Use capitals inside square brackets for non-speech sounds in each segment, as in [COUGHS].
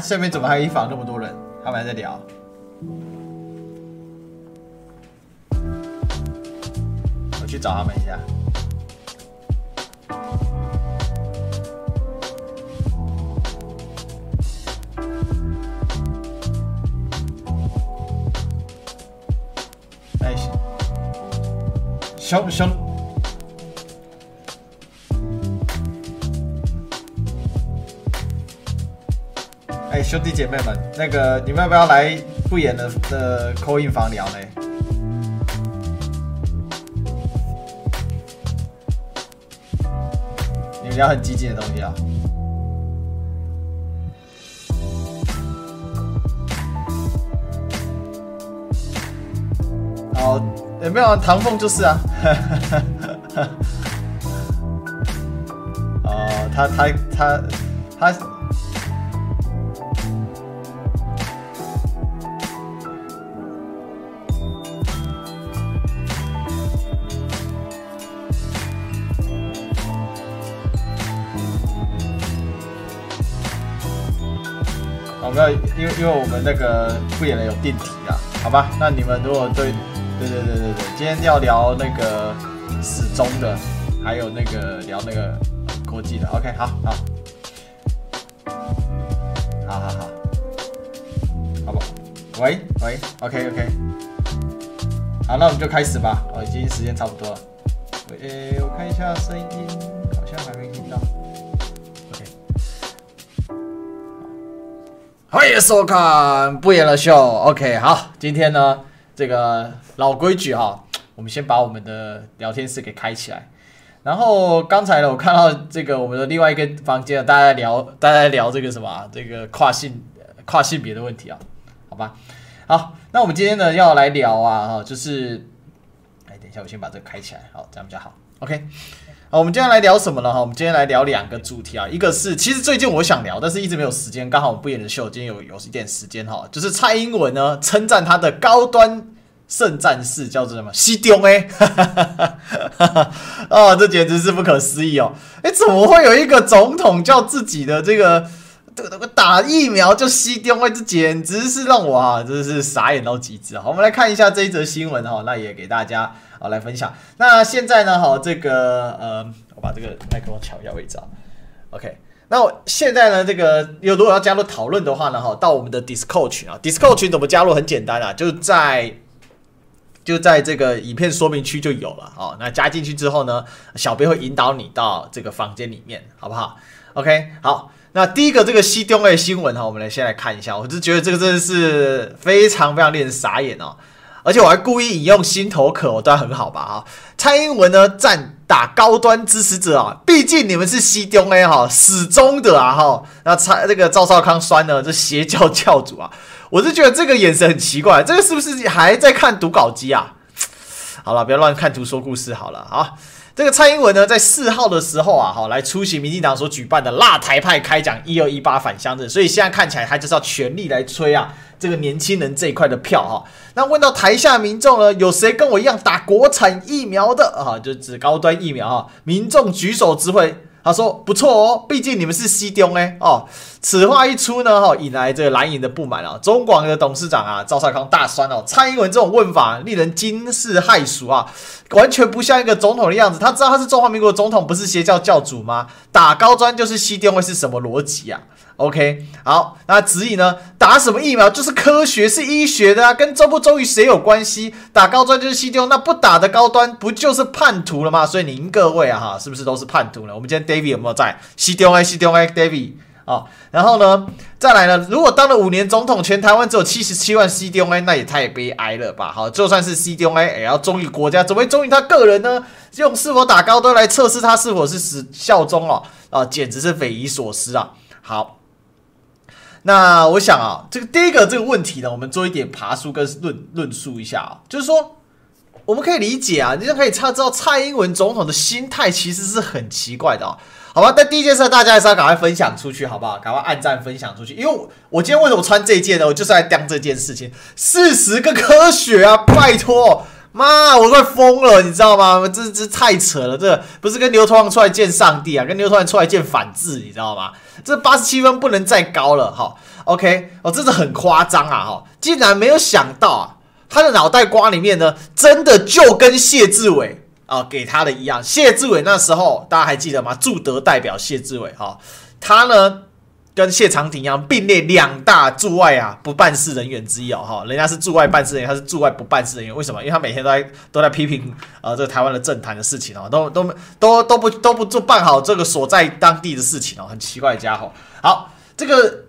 下面怎么还有一房那么多人？他们还在聊。我去找他们一下。哎，兄兄。兄弟姐妹们，那个你们要不要来不演的的 call in 房聊呢？你们聊很激进的东西啊！好，有没有唐凤就是啊？[LAUGHS] 哦，他他他。他因为我们那个不演了有定题啊，好吧？那你们如果对对对对对对，今天要聊那个死忠的，还有那个聊那个国际的，OK，好好，好好好，好不？喂喂，OK OK，好，那我们就开始吧。哦，已经时间差不多了。喂，我看一下声音，好像还没听到。欢迎收看不演了秀，OK，好，今天呢，这个老规矩哈，我们先把我们的聊天室给开起来。然后刚才呢，我看到这个我们的另外一个房间，大家聊，大家聊这个什么，这个跨性跨性别的问题啊，好吧？好，那我们今天呢要来聊啊，哈，就是，哎，等一下，我先把这个开起来，好，这样比较好，OK。好，我们今天来聊什么呢？哈，我们今天来聊两个主题啊，一个是其实最近我想聊，但是一直没有时间，刚好我不演的秀今天有有一点时间哈，就是蔡英文呢称赞他的高端圣战士叫做什么？西丢哎，[LAUGHS] 哦，这简直是不可思议哦，哎，怎么会有一个总统叫自己的这个这个打疫苗就西丢哎，这简直是让我啊真是傻眼到极致。好，我们来看一下这一则新闻哈，那也给大家。啊，来分享。那现在呢？好，这个呃，我把这个麦克风调一下位置啊。OK，那我现在呢？这个有如果要加入讨论的话呢？哈，到我们的 Discord 群啊。Discord 群怎么加入？很简单啊，就在就在这个影片说明区就有了。哦，那加进去之后呢，小编会引导你到这个房间里面，好不好？OK，好。那第一个这个西中 A 新闻哈，我们来先来看一下。我就觉得这个真的是非常非常令人傻眼哦。而且我还故意引用心头可，我当然很好吧哈。蔡英文呢赞打高端支持者啊，毕竟你们是西中 A 哈，始终的啊哈。那蔡这个赵少康酸呢，这邪教教主啊，我是觉得这个眼神很奇怪，这个是不是还在看读稿机啊？好了，不要乱看图说故事好了啊。这个蔡英文呢，在四号的时候啊，哈，来出席民进党所举办的辣台派开讲一二一八返乡日，所以现在看起来他就是要全力来吹啊。这个年轻人这一块的票哈，那问到台下民众呢，有谁跟我一样打国产疫苗的啊？就指高端疫苗哈，民众举手指挥，他说不错哦，毕竟你们是西中哎哦。此话一出呢，哈，引来这个蓝营的不满啊。中广的董事长啊，赵少康大酸哦，蔡英文这种问法令人惊世骇俗啊，完全不像一个总统的样子。他知道他是中华民国总统，不是邪教教主吗？打高端就是西中会是什么逻辑啊？OK，好，那质疑呢？打什么疫苗就是科学，是医学的啊，跟忠不忠于谁有关系？打高端就是西丢，那不打的高端不就是叛徒了吗？所以您各位啊，哈，是不是都是叛徒呢？我们今天 David 有没有在？西丢哎，西丢哎，David 啊，然后呢，再来呢？如果当了五年总统，全台湾只有七十七万西丢哎，那也太悲哀了吧？好，就算是西丢哎，也要忠于国家，怎么会忠于他个人呢？用是否打高端来测试他是否是死效忠哦？啊，简直是匪夷所思啊！好。那我想啊，这个第一个这个问题呢，我们做一点爬梳跟论论述一下啊，就是说我们可以理解啊，你就可以查知道蔡英文总统的心态其实是很奇怪的啊，好吧？但第一件事，大家还是要赶快分享出去，好不好？赶快按赞分享出去，因为我今天为什么穿这件呢？我就是来讲这件事情，事实跟科学啊，拜托。妈，我快疯了，你知道吗？这这太扯了，这不是跟牛头王出来见上帝啊，跟牛头王出来见反智，你知道吗？这八十七分不能再高了，哈，OK，哦，真的很夸张啊，哈，竟然没有想到啊，他的脑袋瓜里面呢，真的就跟谢志伟啊给他的一样，谢志伟那时候大家还记得吗？驻德代表谢志伟，哈，他呢。跟谢长廷一样并列两大驻外啊不办事人员之一哦哈，人家是驻外办事人员，他是驻外不办事人员，为什么？因为他每天都在都在批评呃这个台湾的政坛的事情哦，都都都都不都不做办好这个所在当地的事情哦，很奇怪的家伙。好，这个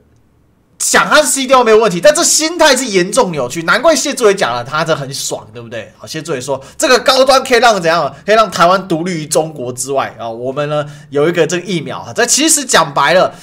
想他是 C 调没有问题，但这心态是严重扭曲，难怪谢志伟讲了，他这很爽，对不对？好，谢志伟说这个高端可以让怎样？可以让台湾独立于中国之外啊，我们呢有一个这个疫苗啊，这其实讲白了。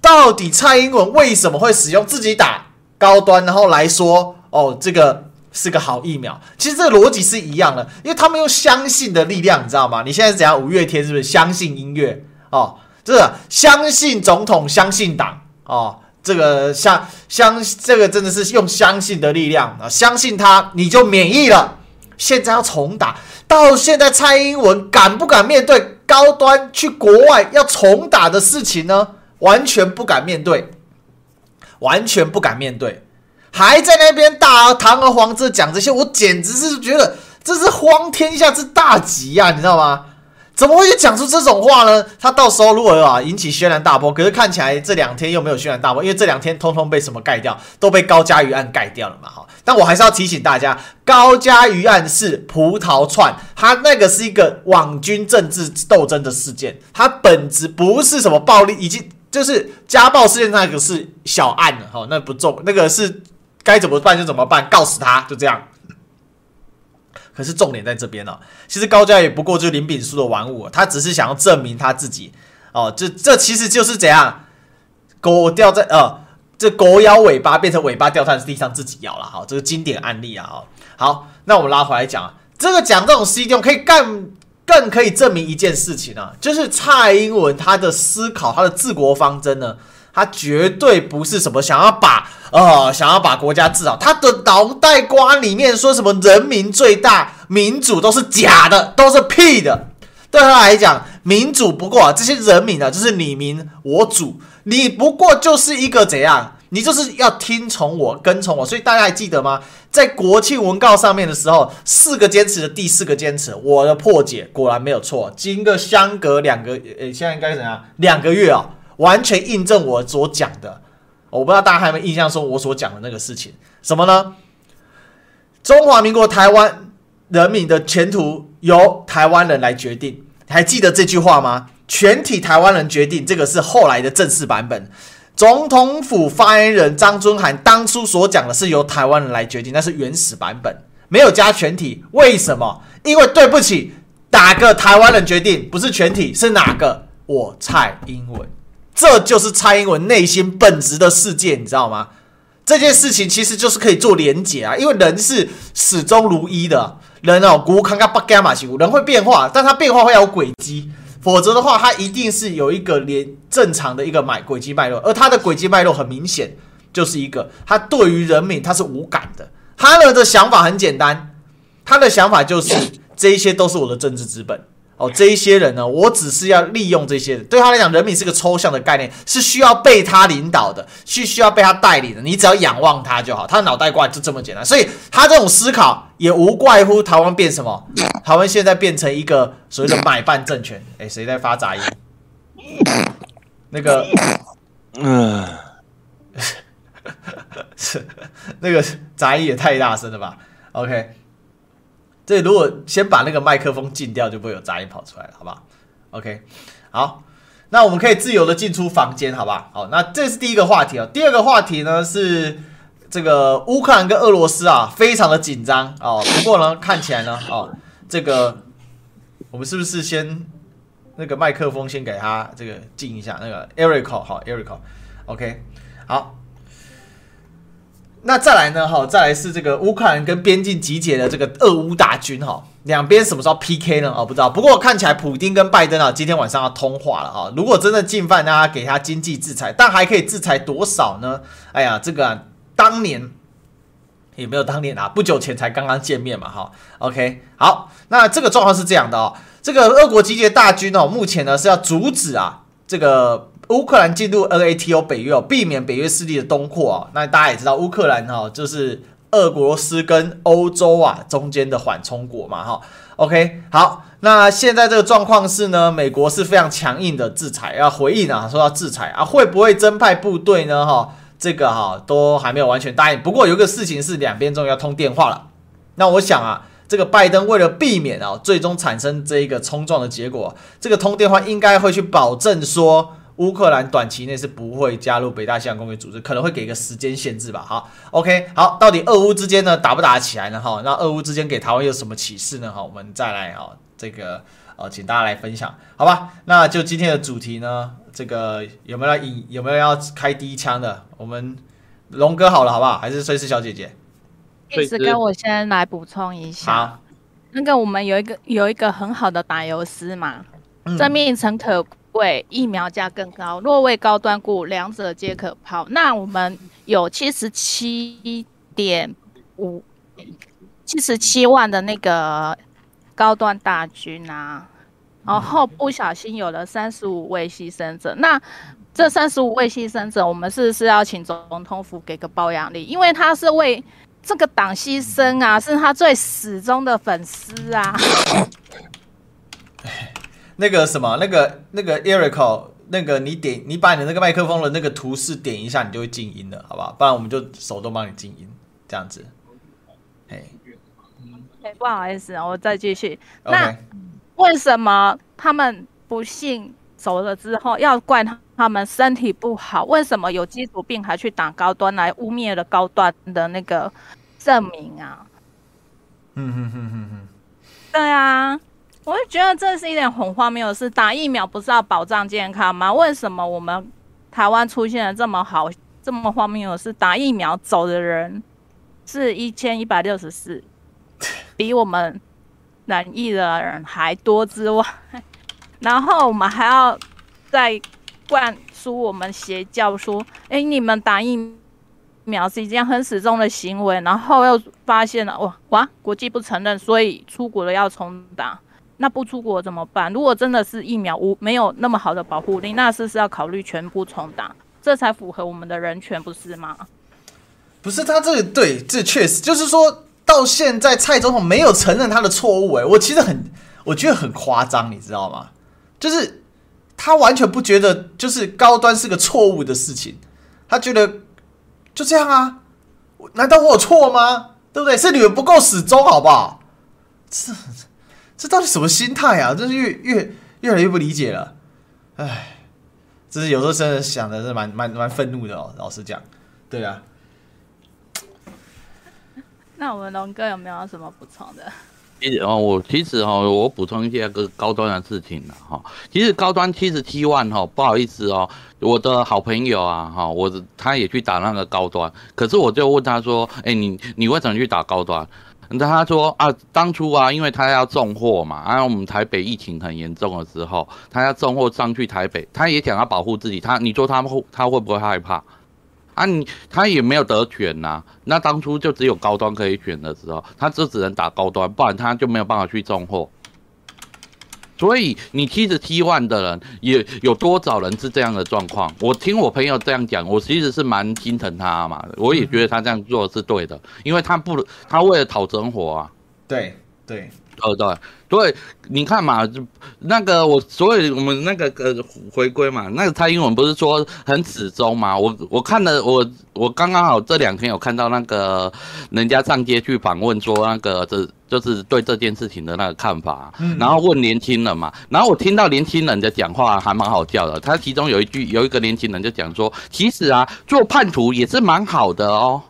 到底蔡英文为什么会使用自己打高端，然后来说哦，这个是个好疫苗？其实这个逻辑是一样的，因为他们用相信的力量，你知道吗？你现在是怎样？五月天是不是相信音乐哦？这相信总统，相信党哦，这个相相这个真的是用相信的力量啊，相信他你就免疫了。现在要重打，到现在蔡英文敢不敢面对高端去国外要重打的事情呢？完全不敢面对，完全不敢面对，还在那边大堂而皇之讲这些，我简直是觉得这是荒天下之大吉呀，你知道吗？怎么会讲出这种话呢？他到时候如果啊引起轩然大波，可是看起来这两天又没有轩然大波，因为这两天通通被什么盖掉，都被高嘉瑜案盖掉了嘛，哈。但我还是要提醒大家，高嘉瑜案是葡萄串，他那个是一个网军政治斗争的事件，它本质不是什么暴力，已经。就是家暴事件那个是小案了哈，那不重，那个是该怎么办就怎么办，告死他就这样。可是重点在这边呢，其实高家也不过就是林炳枢的玩物，他只是想要证明他自己哦，这这其实就是怎样，狗掉在呃，这狗咬尾巴变成尾巴掉在地上自己咬了哈，这个经典案例啊。好，那我们拉回来讲，这个讲这种 C 用可以干。更可以证明一件事情啊，就是蔡英文他的思考，他的治国方针呢，他绝对不是什么想要把呃想要把国家治好，他的脑袋瓜里面说什么人民最大，民主都是假的，都是屁的。对他来讲，民主不过啊，这些人民啊，就是你民我主，你不过就是一个怎样？你就是要听从我，跟从我，所以大家还记得吗？在国庆文告上面的时候，四个坚持的第四个坚持，我的破解果然没有错。经过相隔两个，呃，现在应该怎样？两个月啊、完全印证我所讲的。我不知道大家还有没有印象，说我所讲的那个事情，什么呢？中华民国台湾人民的前途由台湾人来决定，还记得这句话吗？全体台湾人决定，这个是后来的正式版本。总统府发言人张尊涵当初所讲的是由台湾人来决定，那是原始版本，没有加全体。为什么？因为对不起，哪个台湾人决定不是全体，是哪个？我蔡英文，这就是蔡英文内心本质的世界，你知道吗？这件事情其实就是可以做连结啊，因为人是始终如一的，人哦，古康卡巴伽马西人会变化，但他变化会有轨迹。否则的话，他一定是有一个连正常的一个脉轨迹脉络，而他的轨迹脉络很明显，就是一个他对于人民他是无感的，他的的想法很简单，他的想法就是这一些都是我的政治资本。哦，这一些人呢，我只是要利用这些人。对他来讲，人民是个抽象的概念，是需要被他领导的，是需要被他带领的。你只要仰望他就好，他的脑袋瓜就这么简单。所以他这种思考也无怪乎台湾变什么？台湾现在变成一个所谓的买办政权。哎，谁在发杂音？那个，嗯，是 [LAUGHS] 那个杂音也太大声了吧？OK。这如果先把那个麦克风禁掉，就不会有杂音跑出来了，好不好？OK，好，那我们可以自由的进出房间，好不好？那这是第一个话题哦。第二个话题呢是这个乌克兰跟俄罗斯啊，非常的紧张哦。不过呢，看起来呢，哦，这个我们是不是先那个麦克风先给他这个静一下？那个 Erico 好，Erico，OK，好。那再来呢？哈，再来是这个乌克兰跟边境集结的这个俄乌大军哈，两边什么时候 PK 呢？哦，不知道。不过看起来普丁跟拜登啊，今天晚上要通话了哈。如果真的进犯，大家给他经济制裁，但还可以制裁多少呢？哎呀，这个啊，当年也没有当年啊，不久前才刚刚见面嘛，哈，OK，好，那这个状况是这样的哦，这个俄国集结大军哦，目前呢是要阻止啊这个乌克兰进入 NATO 北约哦，避免北约势力的东扩啊。那大家也知道，乌克兰哈就是俄罗斯跟欧洲啊中间的缓冲国嘛，哈，OK，好，那现在这个状况是呢，美国是非常强硬的制裁，要回应啊，说要制裁啊，会不会增派部队呢？哈。这个哈都还没有完全答应，不过有一个事情是两边终于要通电话了。那我想啊，这个拜登为了避免啊最终产生这一个冲撞的结果，这个通电话应该会去保证说乌克兰短期内是不会加入北大西洋公约组织，可能会给个时间限制吧。好，OK，好，到底俄乌之间呢打不打得起来呢？哈，那俄乌之间给台湾有什么启示呢？哈，我们再来哈这个呃，请大家来分享，好吧？那就今天的主题呢？这个有没有要引？有没有要开第一枪的？我们龙哥好了，好不好？还是瑞士小姐姐？意思跟我先来补充一下。好，那个我们有一个有一个很好的打油诗嘛，嗯、生命诚可贵，疫苗价更高，若为高端故，两者皆可抛。那我们有七十七点五七十七万的那个高端大军啊。然后不小心有了三十五位牺牲者，那这三十五位牺牲者，我们是是要请总统府给个褒扬礼？因为他是为这个党牺牲啊，是他最死忠的粉丝啊。[LAUGHS] 那个什么，那个那个 Eric，那个你点你把你的那个麦克风的那个图示点一下，你就会静音了，好不好？不然我们就手动帮你静音，这样子。哎，不好意思，我再继续。那。为什么他们不幸走了之后要怪他们身体不好？为什么有基础病还去打高端来污蔑了高端的那个证明啊？嗯哼哼哼哼，对啊，我就觉得这是一点很荒谬的事。打疫苗不是要保障健康吗？为什么我们台湾出现了这么好、这么荒谬的事？打疫苗走的人是一千一百六十四，比我们。染疫的人还多之外，[LAUGHS] 然后我们还要再灌输我们邪教说：“哎、你们打疫苗是一件很死忠的行为。”然后又发现了哇哇，国际不承认，所以出国了要重打。那不出国怎么办？如果真的是疫苗无没有那么好的保护力，那是是要考虑全部重打？这才符合我们的人权，不是吗？不是他这个对，这确实就是说。到现在，蔡总统没有承认他的错误，哎，我其实很，我觉得很夸张，你知道吗？就是他完全不觉得，就是高端是个错误的事情，他觉得就这样啊？难道我有错吗？对不对？是你们不够始终，好不好？这 [LAUGHS] 这到底什么心态啊？真是越越越来越不理解了，唉，这是有时候真的想的是蛮蛮蛮愤怒的哦，老实讲，对啊。[LAUGHS] 那我们龙哥有没有什么补充的？其实哦，我其实哈，我补充一下个高端的事情了哈。其实高端七十七万哈，不好意思哦，我的好朋友啊哈，我他也去打那个高端，可是我就问他说，哎、欸，你你为什么去打高端？那他说啊，当初啊，因为他要送货嘛，啊我们台北疫情很严重的时候，他要送货上去台北，他也想要保护自己，他你说他会他会不会害怕？啊你，他也没有得选呐、那当初就只有高端可以选的时候，他就只能打高端，不然他就没有办法去送货。所以你七十七万的人，也有多少人是这样的状况？我听我朋友这样讲，我其实是蛮心疼他嘛。我也觉得他这样做是对的，因为他不，他为了讨生活啊。对对，呃对。对，你看嘛，那个我所以我们那个呃回归嘛，那个蔡英文不是说很死忠嘛？我我看了，我我刚刚好这两天有看到那个人家上街去访问，说那个这就是对这件事情的那个看法，然后问年轻人嘛，然后我听到年轻人的讲话还蛮好笑的，他其中有一句有一个年轻人就讲说，其实啊做叛徒也是蛮好的哦，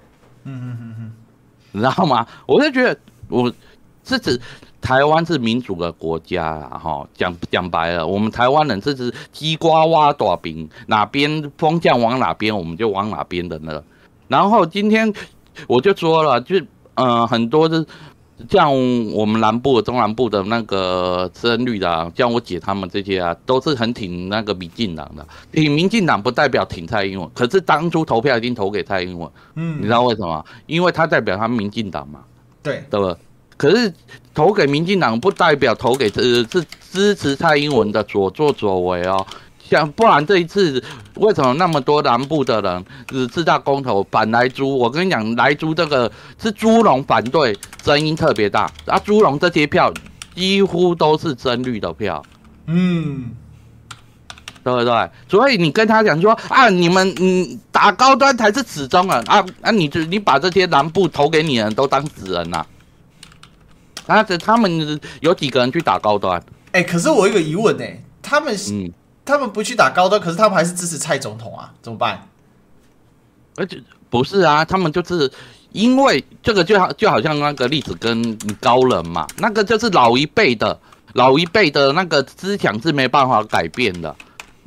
嗯嗯嗯嗯，你知道吗？我就觉得我是指。台湾是民主的国家啊，哈，讲讲白了，我们台湾人这是鸡瓜挖大饼，哪边风向往哪边，我们就往哪边的呢。然后今天我就说了，就呃很多的像我们南部、中南部的那个深绿的、啊，像我姐他们这些啊，都是很挺那个民进党的。挺民进党不代表挺蔡英文，可是当初投票一定投给蔡英文。嗯，你知道为什么？因为他代表他们民进党嘛。对，对吧？可是投给民进党不代表投给呃是支持蔡英文的所作所为哦。像不然这一次为什么那么多南部的人是自大公投反莱猪？我跟你讲，莱猪这个是猪龙反对，声音特别大。啊，猪龙这些票几乎都是真绿的票，嗯，对不对？所以你跟他讲说啊，你们嗯打高端才是始终啊啊啊！你就你把这些南部投给你的人都当死人呐、啊？啊，这他们有几个人去打高端？哎、欸，可是我有一个疑问呢、欸，他们嗯。他们不去打高端，可是他们还是支持蔡总统啊？怎么办？而且不是啊，他们就是因为这个就好就好像那个例子跟高人嘛，那个就是老一辈的老一辈的那个思想是没办法改变的。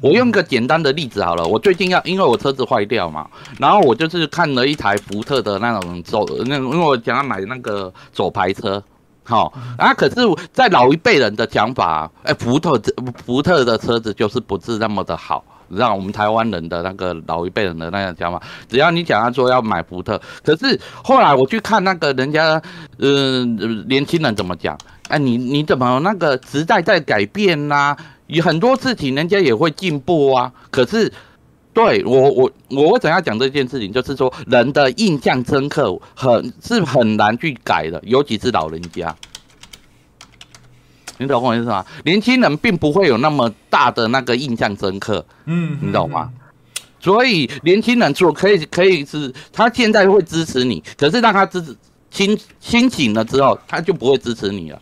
我用个简单的例子好了，我最近要因为我车子坏掉嘛，然后我就是看了一台福特的那种走那种，因为我想要买那个手排车。好啊，可是，在老一辈人的讲法，哎，福特福特的车子就是不是那么的好，让我们台湾人的那个老一辈人的那样讲法，只要你讲他说要买福特，可是后来我去看那个人家，嗯、年轻人怎么讲？哎，你你怎么那个时代在改变呐、有很多事情人家也会进步啊，可是。对我我我为什么要讲这件事情？就是说人的印象深刻很是很难去改的，尤其是老人家。你懂我意思吗？年轻人并不会有那么大的那个印象深刻，嗯，你懂吗？所以年轻人做可以可以是，他现在会支持你，可是让他支持清清醒了之后，他就不会支持你了。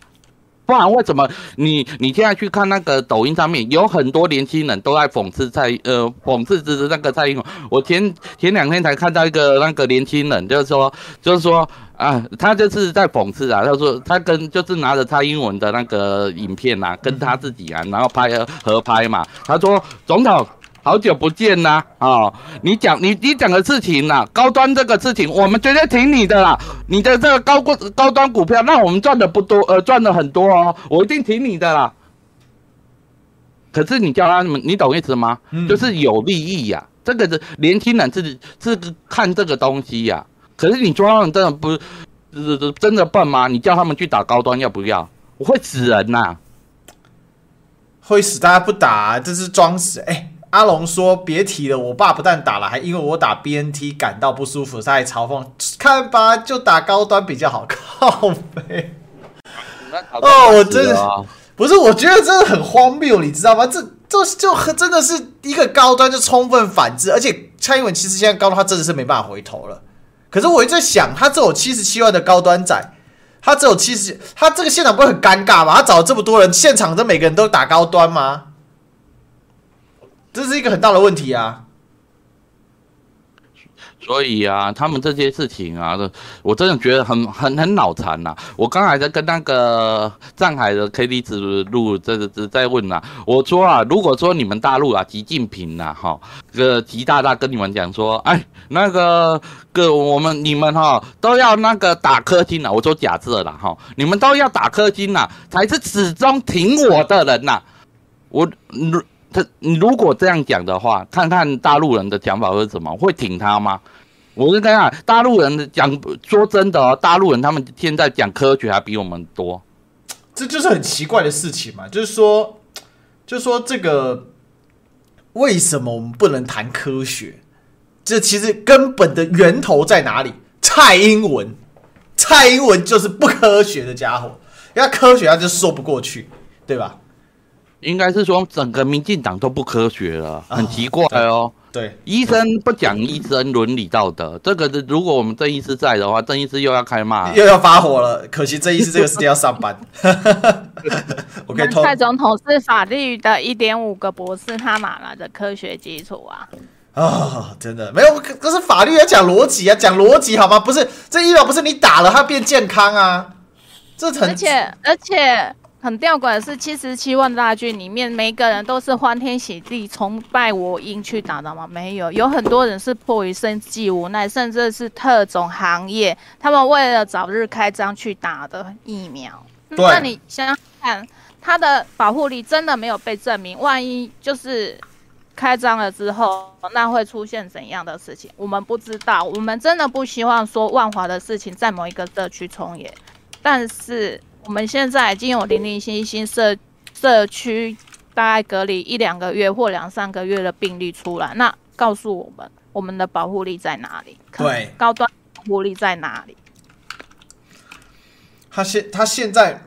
不然为什么你你现在去看那个抖音上面有很多年轻人都在讽刺蔡呃讽刺支持那个蔡英文？我前前两天才看到一个那个年轻人，就是说就是说啊，他就是在讽刺啊，他说他跟就是拿着蔡英文的那个影片啊，跟他自己啊，然后拍合拍嘛，他说总统。好久不见呐！啊，你讲你你讲的事情呐，高端这个事情，我们绝对挺你的啦。你的这个高过高端股票，那我们赚的不多，呃，赚的很多哦，我一定挺你的啦。可是你叫他们，你懂意思吗？嗯、就是有利益呀、啊，这个是年轻人是是看这个东西呀、啊。可是你说他们真的不是真的笨吗？你叫他们去打高端要不要？我会死人呐、啊！会死，大家不打、啊，这是装死哎。欸阿龙说：“别提了，我爸不但打了，还因为我打 BNT 感到不舒服，他还嘲讽：看吧，就打高端比较好。靠北。哦，我真的不是，我觉得真的很荒谬，你知道吗？这这就真的是一个高端就充分反制，而且蔡英文其实现在高端他真的是没办法回头了。可是我一直在想，他只有七十七万的高端仔，他只有七十，他这个现场不会很尴尬吗？他找了这么多人，现场的每个人都打高端吗？”这是一个很大的问题啊！所以啊，他们这些事情啊，我真的觉得很很很脑残呐。我刚才在跟那个上海的 K D 子路这这在问呐、啊，我说啊，如果说你们大陆啊，习近平呐、啊，哈，这个习大大跟你们讲说，哎，那个个我们你们哈都要那个打氪金呐，我说假设了哈，你们都要打氪金呐，才是始终挺我的人呐，我。他如果这样讲的话，看看大陆人的讲法是什么，会挺他吗？我跟你讲，大陆人讲，说真的哦，大陆人他们现在讲科学还比我们多，这就是很奇怪的事情嘛。就是说，就是说这个为什么我们不能谈科学？这其实根本的源头在哪里？蔡英文，蔡英文就是不科学的家伙，因为科学他就说不过去，对吧？应该是说整个民进党都不科学了，很奇怪哦。对，对医生不讲医生伦理道德，这个如果我们郑医师在的话，郑医师又要开骂，又要发火了。可惜郑医师这个时间要上班。[LAUGHS] 我可以偷。蔡总统是法律的一点五个博士，他哪来的科学基础啊？啊、哦，真的没有，可是法律要讲逻辑啊，讲逻辑好吗？不是这医疗不是你打了它变健康啊，这很而且而且。很吊诡的是，七十七万大军里面，每个人都是欢天喜地、崇拜我英去打的吗？没有，有很多人是迫于生计无奈，甚至是特种行业，他们为了早日开张去打的疫苗。那你想想看，它的保护力真的没有被证明，万一就是开张了之后，那会出现怎样的事情？我们不知道。我们真的不希望说万华的事情在某一个社区重演，但是。我们现在已经有零零星星社社区大概隔离一两个月或两三个月的病例出来，那告诉我们我们的保护力在哪里？对，高端保护力在哪里？他现他现在，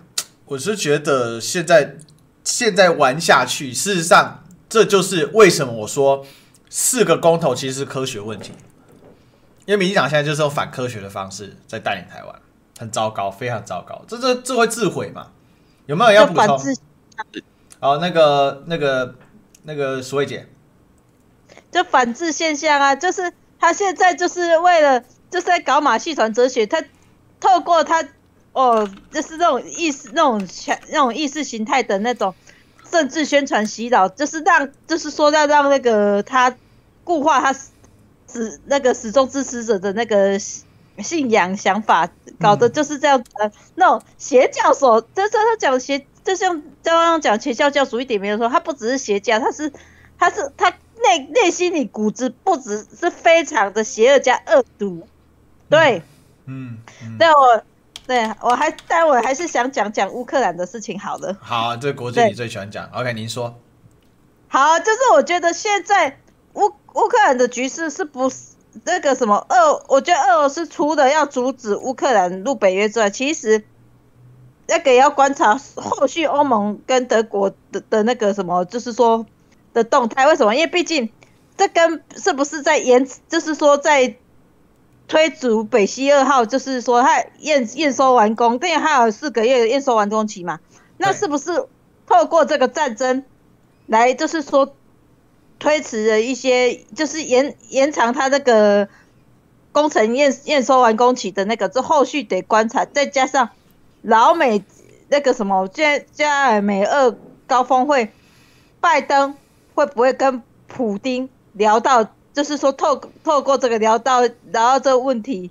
我是觉得现在现在玩下去，事实上这就是为什么我说四个公投其实是科学问题，因为民进党现在就是用反科学的方式在带领台湾。很糟糕，非常糟糕，这这这会自毁嘛？有没有要补充？哦，那个那个那个苏慧姐，就反制现象啊，就是他现在就是为了就是在搞马戏团哲学，他透过他哦，就是那种意识、那种那种意识形态的那种政治宣传洗脑，就是让就是说要让那个他固化他始那个始终支持者的那个。信仰想法搞的就是这样子，嗯、那种邪教所，就是他讲邪，就像刚刚讲邪教教主一点没有说，他不只是邪教，他是，他是他内内心里骨子不只是非常的邪恶加恶毒，对，嗯，嗯，对我，对我还，但我还是想讲讲乌克兰的事情，好了，好，这国际你最喜欢讲，OK，您说，好，就是我觉得现在乌乌克兰的局势是不是？那个什么俄，我觉得俄罗斯除了要阻止乌克兰入北约之外，其实那个也要观察后续欧盟跟德国的的那个什么，就是说的动态。为什么？因为毕竟这跟是不是在延，就是说在推逐北溪二号，就是说它验验收完工，因为还有四个月的验收完工期嘛。那是不是透过这个战争来，就是说？推迟了一些，就是延延长它那个工程验验收完工期的那个，这后续得观察，再加上老美那个什么加加美俄高峰会，拜登会不会跟普丁聊到，就是说透透过这个聊到然后这个问题，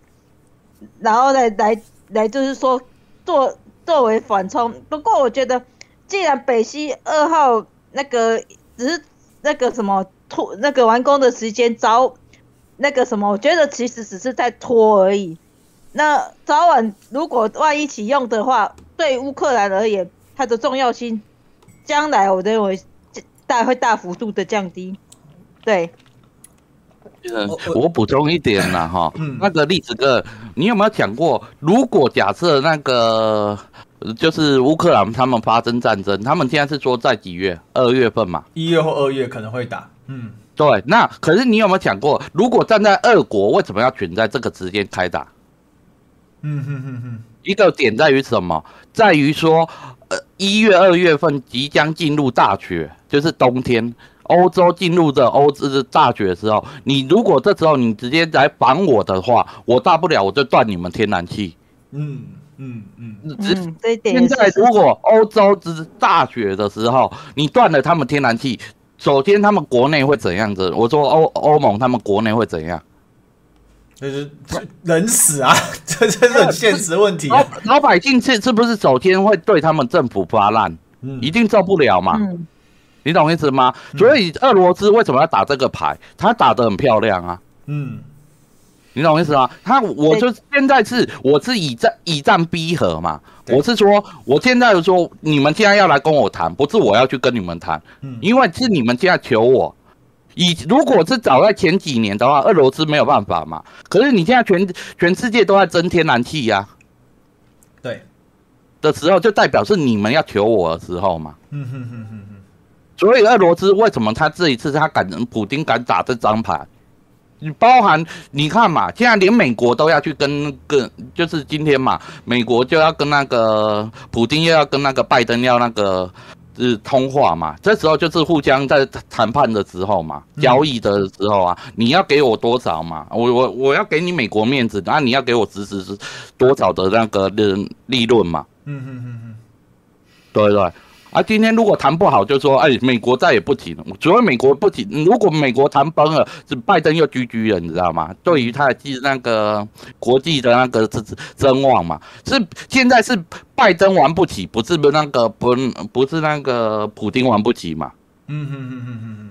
然后来来来就是说作作为缓冲。不过我觉得，既然北溪二号那个只是。那个什么拖那个完工的时间早，那个什么，我觉得其实只是在拖而已。那早晚如果万一启用的话，对乌克兰而言，它的重要性将来我认为大会大幅度的降低。对，嗯，我补充一点了哈，那个栗子哥，你有没有讲过，如果假设那个？就是乌克兰他们发生战争，他们现在是说在几月？二月份嘛，一月或二月可能会打。嗯，对。那可是你有没有想过，如果站在俄国，为什么要选在这个时间开打？嗯哼哼哼。一个点在于什么？在于说，呃，一月、二月份即将进入大雪，就是冬天，欧洲进入的欧洲的大雪的时候，你如果这时候你直接来绑我的话，我大不了我就断你们天然气。嗯。嗯嗯，只现在如果欧洲之大雪的时候，你断了他们天然气，首先他们国内会怎样子？我说欧欧盟他们国内会怎样？就是人死啊，[LAUGHS] 这这是很现实问题啊。老老百姓是是不是首先会对他们政府发难？嗯，一定受不了嘛。嗯，你懂意思吗？所以俄罗斯为什么要打这个牌？他打得很漂亮啊。嗯。你懂我意思吗？他，我就现在是，我是以战以战逼和嘛。我是说，我现在说，你们现在要来跟我谈，不是我要去跟你们谈，嗯因为是你们现在求我。以如果是早在前几年的话，俄罗斯没有办法嘛。可是你现在全全世界都在争天然气呀，对，的时候就代表是你们要求我的时候嘛。嗯哼哼哼哼。所以俄罗斯为什么他这一次他敢，普丁敢打这张牌？你包含你看嘛，现在连美国都要去跟跟，就是今天嘛，美国就要跟那个普京又要跟那个拜登要那个是通话嘛，这时候就是互相在谈判的时候嘛，交易的时候啊，你要给我多少嘛，我我我要给你美国面子，那你要给我实时是多少的那个利利润嘛？嗯嗯嗯嗯，对对。啊，今天如果谈不好，就说哎，美国再也不提了。主要美国不提，如果美国谈崩了，是拜登又 GG 了，你知道吗？对于他的那个国际的那个声望嘛，是现在是拜登玩不起，不是不那个不不是那个普京玩不起嘛？嗯嗯嗯嗯嗯。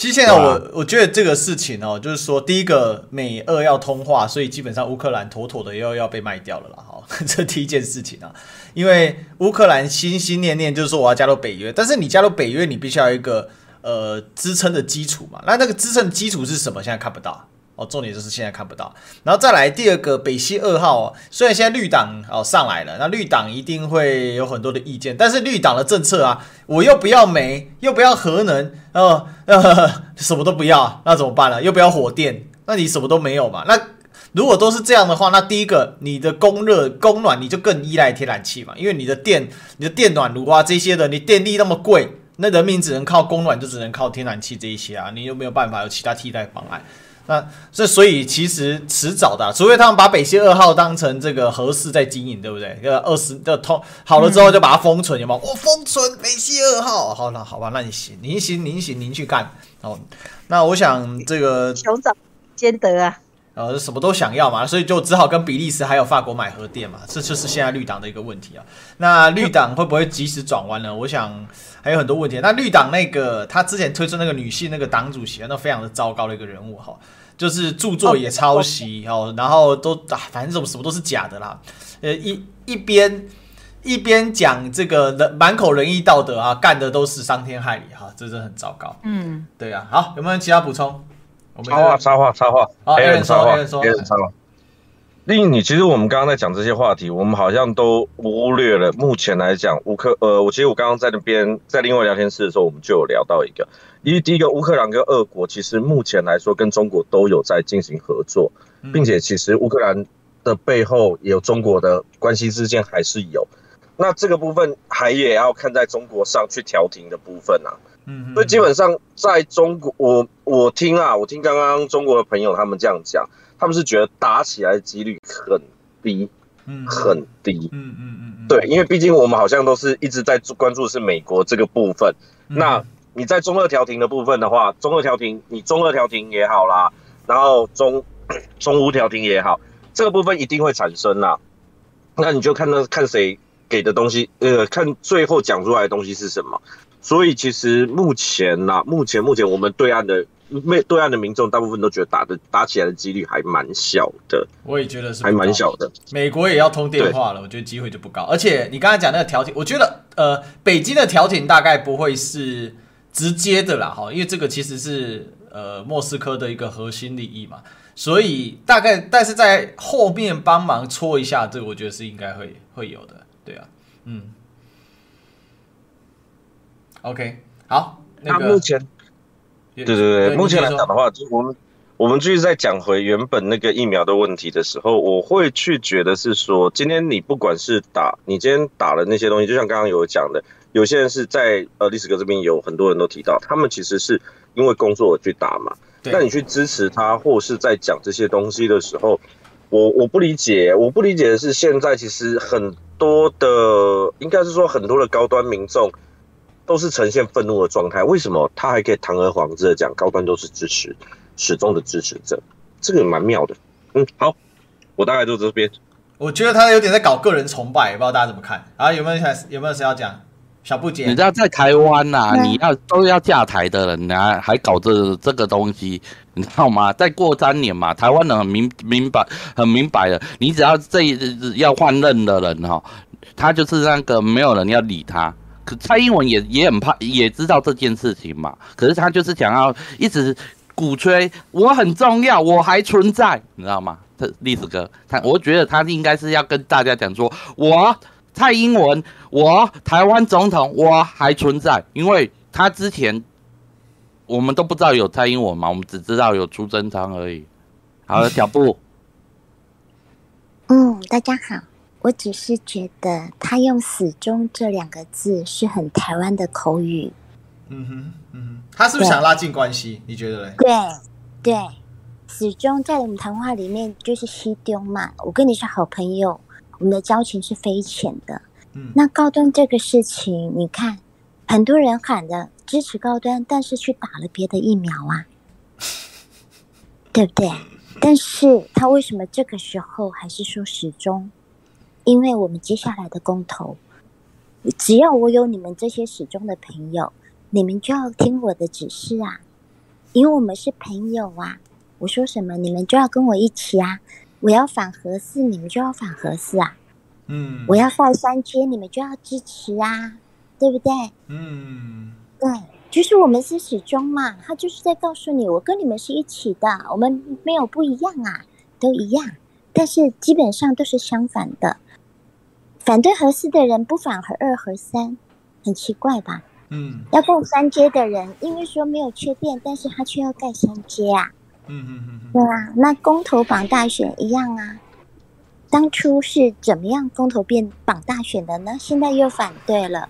其实现在我、啊、我觉得这个事情哦，就是说第一个美俄要通话，所以基本上乌克兰妥妥的又要被卖掉了啦。哈，[LAUGHS] 这第一件事情啊。因为乌克兰心心念念就是说我要加入北约，但是你加入北约，你必须要有一个呃支撑的基础嘛。那那个支撑的基础是什么？现在看不到哦。重点就是现在看不到。然后再来第二个北溪二号，虽然现在绿党哦上来了，那绿党一定会有很多的意见，但是绿党的政策啊，我又不要煤，又不要核能，呃呃 [LAUGHS] 什么都不要，那怎么办呢？又不要火电，那你什么都没有嘛？那如果都是这样的话，那第一个，你的供热、供暖，你就更依赖天然气嘛，因为你的电、你的电暖炉啊这些的，你电力那么贵，那人民只能靠供暖，就只能靠天然气这一些啊，你又没有办法有其他替代方案。那这所以其实迟早的、啊，除非他们把北溪二号当成这个合适在经营，对不对？要二十的通好了之后就把它封存，有没有？我封存北溪二号，好那，好吧，那你行，您行，您行，您去干。哦，那我想这个熊掌兼得啊。呃，什么都想要嘛，所以就只好跟比利时还有法国买核电嘛，这就是现在绿党的一个问题啊。那绿党会不会及时转弯呢？我想还有很多问题。那绿党那个他之前推出那个女性那个党主席，那非常的糟糕的一个人物哈，就是著作也抄袭哦，然后都啊，反正什么什么都是假的啦。呃，一一边一边讲这个人满口仁义道德啊，干的都是伤天害理哈，这真的很糟糕。嗯，对啊。好，有没有其他补充？我们插话，插话，插话。好，别人插话，别人说话。另一，你其实我们刚刚在讲这些话题，我们好像都忽略了。目前来讲，乌克呃，我其实我刚刚在那边在另外聊天室的时候，我们就有聊到一个，因为第一个乌克兰跟俄国其实目前来说跟中国都有在进行合作，并且其实乌克兰的背后也有中国的关系之间还是有。那这个部分还也要看在中国上去调停的部分啊。嗯，所以基本上在中国，我我听啊，我听刚刚中国的朋友他们这样讲，他们是觉得打起来的几率很低，嗯，很低，嗯嗯嗯，对，因为毕竟我们好像都是一直在关注的是美国这个部分。那你在中二调停的部分的话，中二调停，你中二调停也好啦，然后中 [COUGHS] 中乌调停也好，这个部分一定会产生啦。那你就看那看谁给的东西，呃，看最后讲出来的东西是什么。所以其实目前呐、啊，目前目前我们对岸的没对岸的民众大部分都觉得打的打起来的几率还蛮小的。我也觉得是还蛮小的。美国也要通电话了，我觉得机会就不高。而且你刚才讲那个调停，我觉得呃，北京的调停大概不会是直接的啦，哈，因为这个其实是呃莫斯科的一个核心利益嘛，所以大概但是在后面帮忙搓一下，这个我觉得是应该会会有的，对啊，嗯。OK，好。那目前，对对对，对目前来讲的话，就我们我们继续再讲回原本那个疫苗的问题的时候，我会去觉得是说，今天你不管是打，你今天打了那些东西，就像刚刚有讲的，有些人是在呃历史哥这边有很多人都提到，他们其实是因为工作而去打嘛。那你去支持他，或是在讲这些东西的时候，我我不理解，我不理解的是现在其实很多的，应该是说很多的高端民众。都是呈现愤怒的状态，为什么他还可以堂而皇之的讲高端都是支持，始终的支持者，这个蛮妙的。嗯，好，我大概就这边。我觉得他有点在搞个人崇拜，不知道大家怎么看啊？有没有想有没有谁要讲？小布姐，你知道在台湾呐、啊，你要都要架台的人，你还还搞这这个东西，你知道吗？再过三年嘛，台湾人很明明白很明白的，你只要这要换任的人哈，他就是那个没有人要理他。蔡英文也也很怕，也知道这件事情嘛。可是他就是想要一直鼓吹我很重要，我还存在，你知道吗？这历史哥，他我觉得他应该是要跟大家讲说，我蔡英文，我台湾总统，我还存在。因为他之前我们都不知道有蔡英文嘛，我们只知道有朱贞昌而已。好了，小布，嗯，大家好。我只是觉得他用“死忠”这两个字是很台湾的口语。嗯哼，嗯哼，他是不是想拉近关系？你觉得嘞？对，对，“始终”在我们谈话里面就是西丢嘛。我跟你是好朋友，我们的交情是匪浅的。嗯，那高端这个事情，你看，很多人喊着支持高端，但是去打了别的疫苗啊，对不对？但是他为什么这个时候还是说始终？因为我们接下来的公投，只要我有你们这些始终的朋友，你们就要听我的指示啊，因为我们是朋友啊。我说什么，你们就要跟我一起啊。我要反核四，你们就要反核四啊。嗯，我要盖三阶，你们就要支持啊，对不对？嗯，对，就是我们是始终嘛，他就是在告诉你，我跟你们是一起的，我们没有不一样啊，都一样，但是基本上都是相反的。反对合四的人不反核二核三，很奇怪吧？嗯，要盖三阶的人，因为说没有缺电，但是他却要盖三阶啊。嗯嗯嗯，对啊，那公投绑大选一样啊。当初是怎么样公投变绑大选的呢？现在又反对了。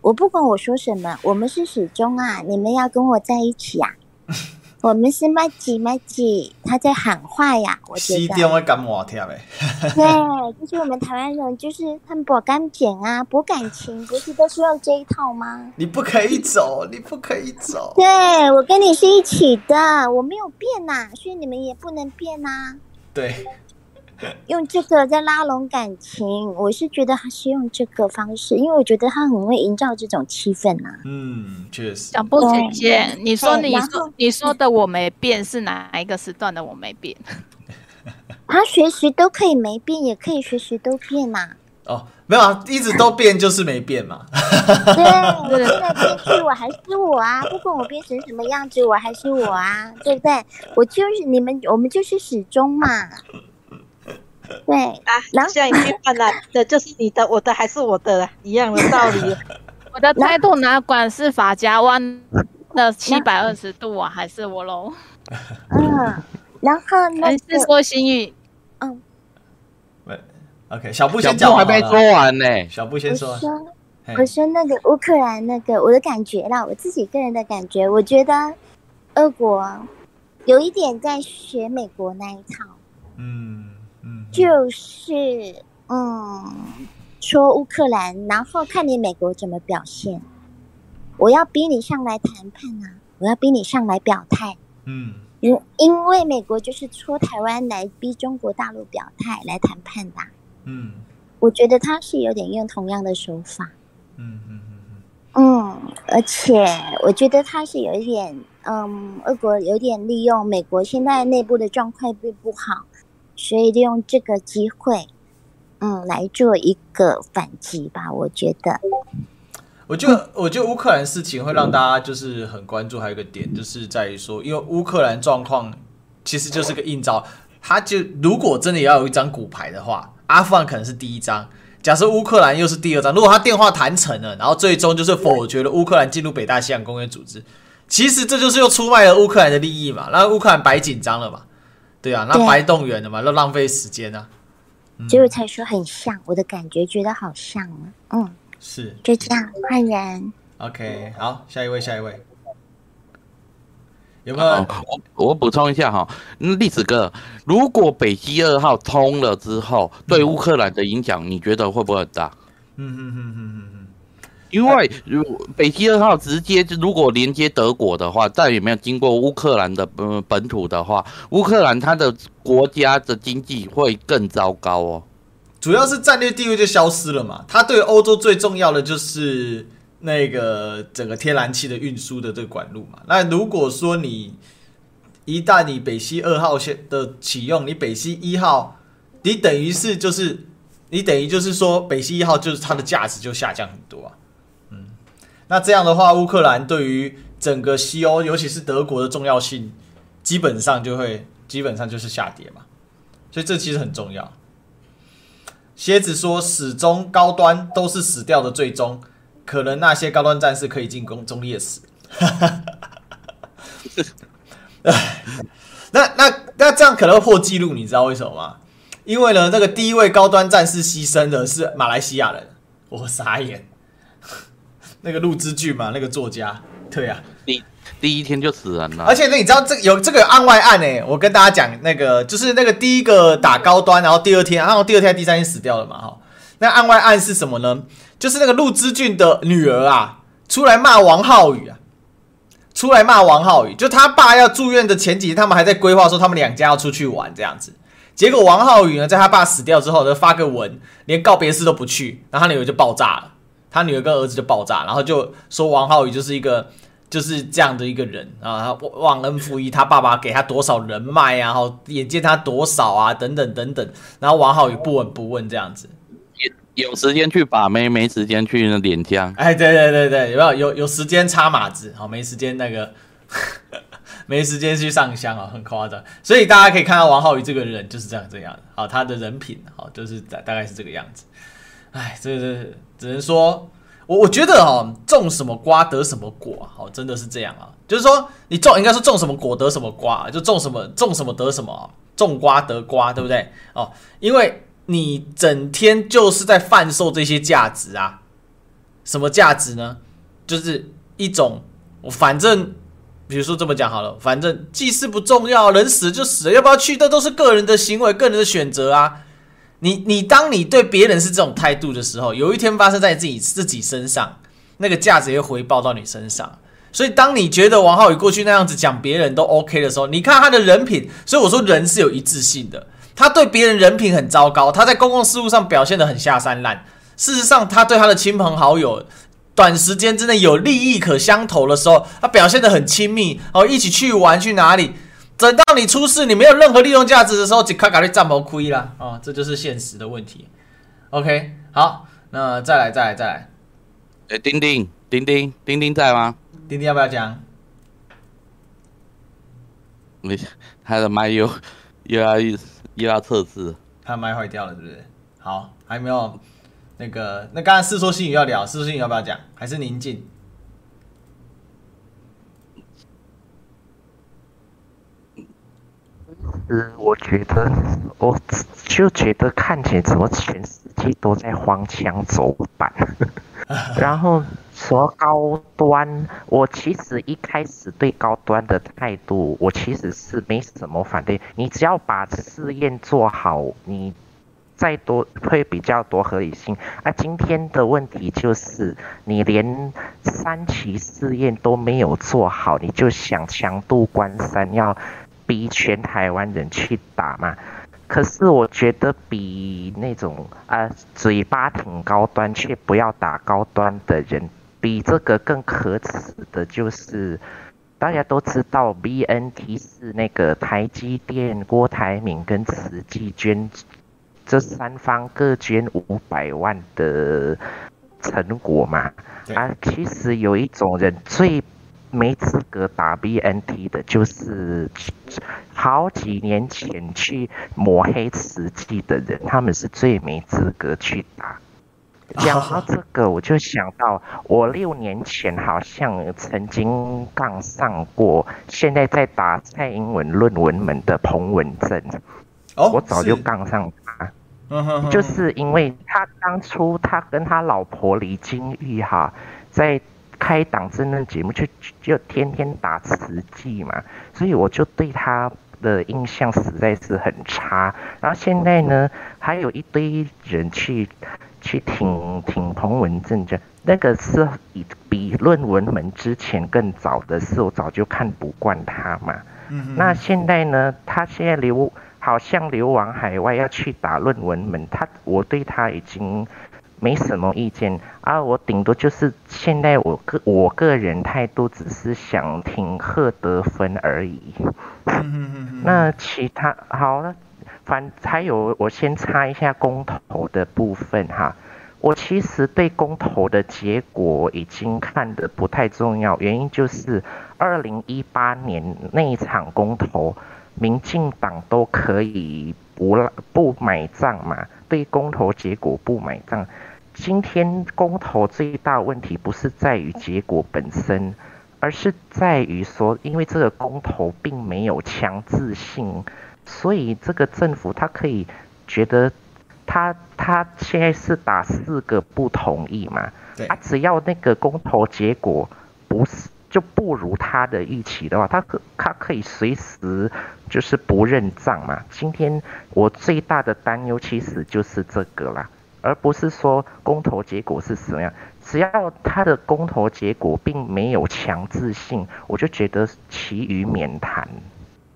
我不管我说什么，我们是始终啊，你们要跟我在一起啊。[LAUGHS] 我们是麦吉麦吉，他在喊话呀。我觉得。西点会感冒听的？[LAUGHS] 对，就是我们台湾人，就是他们博感情啊，博感情，不是都是用这一套吗？你不可以走，你不可以走。对，我跟你是一起的，我没有变呐、啊，所以你们也不能变呐、啊。对。[LAUGHS] 用这个在拉拢感情，我是觉得还是用这个方式，因为我觉得他很会营造这种气氛呐、啊。嗯，确实。小布姐姐，你说你说你说的我没变是哪一个时段的我没变？[LAUGHS] 他随时都可以没变，也可以随时都变呐、啊。哦，没有啊，一直都变就是没变嘛。对，[LAUGHS] 我现在变去我还是我啊，不管我变成什么样子，我还是我啊，对不对？我就是你们，我们就是始终嘛。[LAUGHS] 对啊，然后这样一句话来的就是你的，我的还是我的，一样的道理。[LAUGHS] 我的态度哪管是法家弯的七百二十度啊，还是我喽？嗯，然后呢？还是说心语？嗯，喂，OK，小布先讲还没说完呢。小布先说，我说，我说那个乌克兰那个，我的感觉啦，我自己个人的感觉，我觉得俄国有一点在学美国那一套。嗯。就是，嗯，说乌克兰，然后看你美国怎么表现。我要逼你上来谈判啊！我要逼你上来表态。嗯，因因为美国就是戳台湾来逼中国大陆表态来谈判的。嗯，我觉得他是有点用同样的手法。嗯嗯嗯嗯。嗯，而且我觉得他是有一点，嗯，俄国有点利用美国现在内部的状况并不好。所以利用这个机会，嗯，来做一个反击吧。我觉得，我觉得，我觉得乌克兰事情会让大家就是很关注。还有一个点，就是在于说，因为乌克兰状况其实就是个硬招。他就如果真的要有一张骨牌的话，阿富汗可能是第一张。假设乌克兰又是第二张，如果他电话谈成了，然后最终就是否决了乌克兰进入北大西洋公约组织，其实这就是又出卖了乌克兰的利益嘛，那乌克兰白紧张了嘛。对啊，那白动员的嘛，那浪费时间啊。结果才说很像，我的感觉觉得好像啊。嗯，是，就这样换人。OK，好，下一位，下一位，有没有？我我补充一下哈，那历史哥，如果北溪二号通了之后，对乌克兰的影响，你觉得会不会很大？嗯嗯嗯嗯嗯嗯。因为如北溪二号直接就如果连接德国的话，再也没有经过乌克兰的呃本土的话，乌克兰它的国家的经济会更糟糕哦。主要是战略地位就消失了嘛。它对欧洲最重要的就是那个整个天然气的运输的这个管路嘛。那如果说你一旦你北溪二号先的启用，你北溪一号，你等于是就是你等于就是说北溪一号就是它的价值就下降很多啊。那这样的话，乌克兰对于整个西欧，尤其是德国的重要性，基本上就会基本上就是下跌嘛。所以这其实很重要。蝎子说，始终高端都是死掉的，最终可能那些高端战士可以进攻中烈死。[LAUGHS] 那那那这样可能会破纪录，你知道为什么吗？因为呢，那个第一位高端战士牺牲的是马来西亚人，我傻眼。那个陆之俊嘛，那个作家，对啊，第第一天就死人了。而且那你知道这有这个有案外案呢、欸？我跟大家讲，那个就是那个第一个打高端，然后第二天，然后第二天第三天死掉了嘛，哈。那案外案是什么呢？就是那个陆之俊的女儿啊，出来骂王浩宇啊，出来骂王浩宇，就他爸要住院的前几天，他们还在规划说他们两家要出去玩这样子。结果王浩宇呢，在他爸死掉之后呢，发个文，连告别式都不去，然后他女儿就爆炸了，他女儿跟儿子就爆炸，然后就说王浩宇就是一个就是这样的一个人啊，忘恩负义，他爸爸给他多少人脉啊，然后眼见他多少啊，等等等等，然后王浩宇不闻不问这样子。有时间去把妹，没时间去那点香。哎，对对对对，有没有有有时间插马子？好，没时间那个，[LAUGHS] 没时间去上香啊，很夸张。所以大家可以看到王浩宇这个人就是这样这样的，好，他的人品好，就是大大概是这个样子。哎，这个只能说，我我觉得哦，种什么瓜得什么果，好，真的是这样啊。就是说，你种应该是种什么果得什么瓜，就种什么种什么得什么，种瓜得瓜，对不对？哦，因为。你整天就是在贩售这些价值啊？什么价值呢？就是一种，我反正比如说这么讲好了，反正祭祀不重要，人死就死了，要不要去，这都是个人的行为，个人的选择啊。你你当你对别人是这种态度的时候，有一天发生在自己自己身上，那个价值也会回报到你身上。所以当你觉得王浩宇过去那样子讲别人都 OK 的时候，你看他的人品，所以我说人是有一致性的。他对别人人品很糟糕，他在公共事务上表现得很下三滥。事实上，他对他的亲朋好友，短时间之内有利益可相投的时候，他表现得很亲密哦，一起去玩去哪里。等到你出事，你没有任何利用价值的时候，就卡卡率占毛亏了啊！这就是现实的问题。OK，好，那再来，再来，再来。哎，丁丁，丁丁，丁丁在吗？丁丁要不要讲？没，他的麦又又要。又要测试，他麦坏掉了，是不是？好，还有没有那个？那刚才世说新语要聊，世说新语要不要讲？还是宁静？嗯，我觉得，我就觉得看起来怎么全世界都在荒腔走板，[LAUGHS] 然后。说高端，我其实一开始对高端的态度，我其实是没什么反对。你只要把试验做好，你再多会比较多合理性。啊，今天的问题就是你连三期试验都没有做好，你就想强度关山，要逼全台湾人去打嘛？可是我觉得比那种啊嘴巴挺高端却不要打高端的人。比这个更可耻的就是，大家都知道，BNT 是那个台积电、郭台铭跟慈济捐，这三方各捐五百万的成果嘛。啊，其实有一种人最没资格打 BNT 的，就是好几年前去抹黑慈济的人，他们是最没资格去打。讲到这个，我就想到我六年前好像曾经杠上过，现在在打蔡英文论文门的彭文正。哦，我早就杠上他，就是因为他当初他跟他老婆李金玉哈，在开党政论节目就就天天打慈济嘛，所以我就对他的印象实在是很差。然后现在呢，还有一堆人去。去挺挺彭文正，这那个是比比论文门之前更早的事，我早就看不惯他嘛。嗯。那现在呢？他现在流好像流亡海外，要去打论文门。他我对他已经没什么意见啊，我顶多就是现在我个我个人态度只是想挺贺德芬而已。嗯。那其他好了。反还有，我先插一下公投的部分哈。我其实对公投的结果已经看得不太重要，原因就是二零一八年那一场公投，民进党都可以不不买账嘛，对公投结果不买账。今天公投最大问题不是在于结果本身，而是在于说，因为这个公投并没有强制性。所以这个政府他可以觉得他他现在是打四个不同意嘛？他。啊，只要那个公投结果不是就不如他的预期的话，他可他可以随时就是不认账嘛。今天我最大的担忧其实就是这个啦。而不是说公投结果是什么样。只要他的公投结果并没有强制性，我就觉得其余免谈。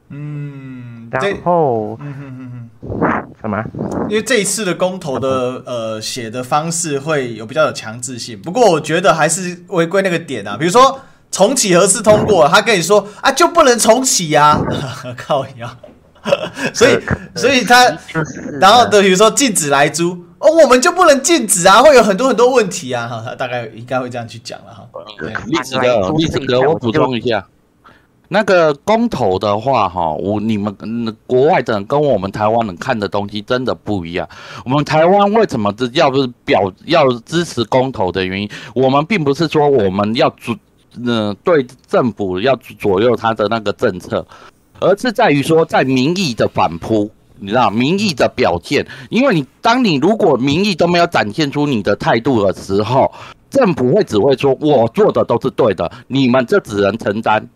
嗯，然后，嗯哼哼哼，什么？因为这一次的公投的呃写的方式会有比较有强制性，不过我觉得还是违规那个点啊，比如说重启核四通过，他跟你说啊就不能重启呀，[LAUGHS] 靠呀，所以所以他，然后的比如说禁止莱猪。哦，我们就不能禁止啊，会有很多很多问题啊，哈，他大概应该会这样去讲了哈。历史哥，历史哥，我补充一下，那个公投的话，哈，我你们嗯国外的人跟我们台湾人看的东西真的不一样。我们台湾为什么要不是表要支持公投的原因，我们并不是说我们要主，呃，对政府要左右他的那个政策，而是在于说在民意的反扑。你知道民意的表现，因为你当你如果民意都没有展现出你的态度的时候，政府会只会说我做的都是对的，你们就只能承担，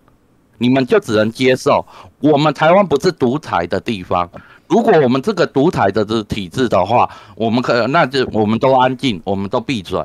你们就只能接受。我们台湾不是独裁的地方，如果我们这个独裁的这体制的话，我们可那就我们都安静，我们都闭嘴。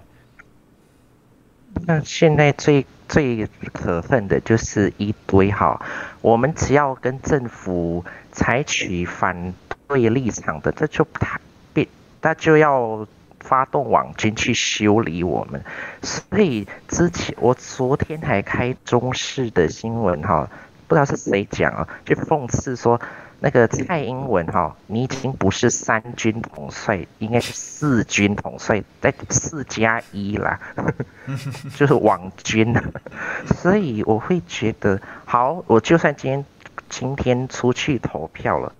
那现在最最可恨的就是一堆哈，我们只要跟政府采取反。对立场的，这就他必，他就要发动网军去修理我们。所以之前我昨天还开中视的新闻哈，不知道是谁讲啊，就讽刺说那个蔡英文哈，你已经不是三军统帅，应该是四军统帅，在四加一啦，[LAUGHS] 就是网军。所以我会觉得，好，我就算今天今天出去投票了。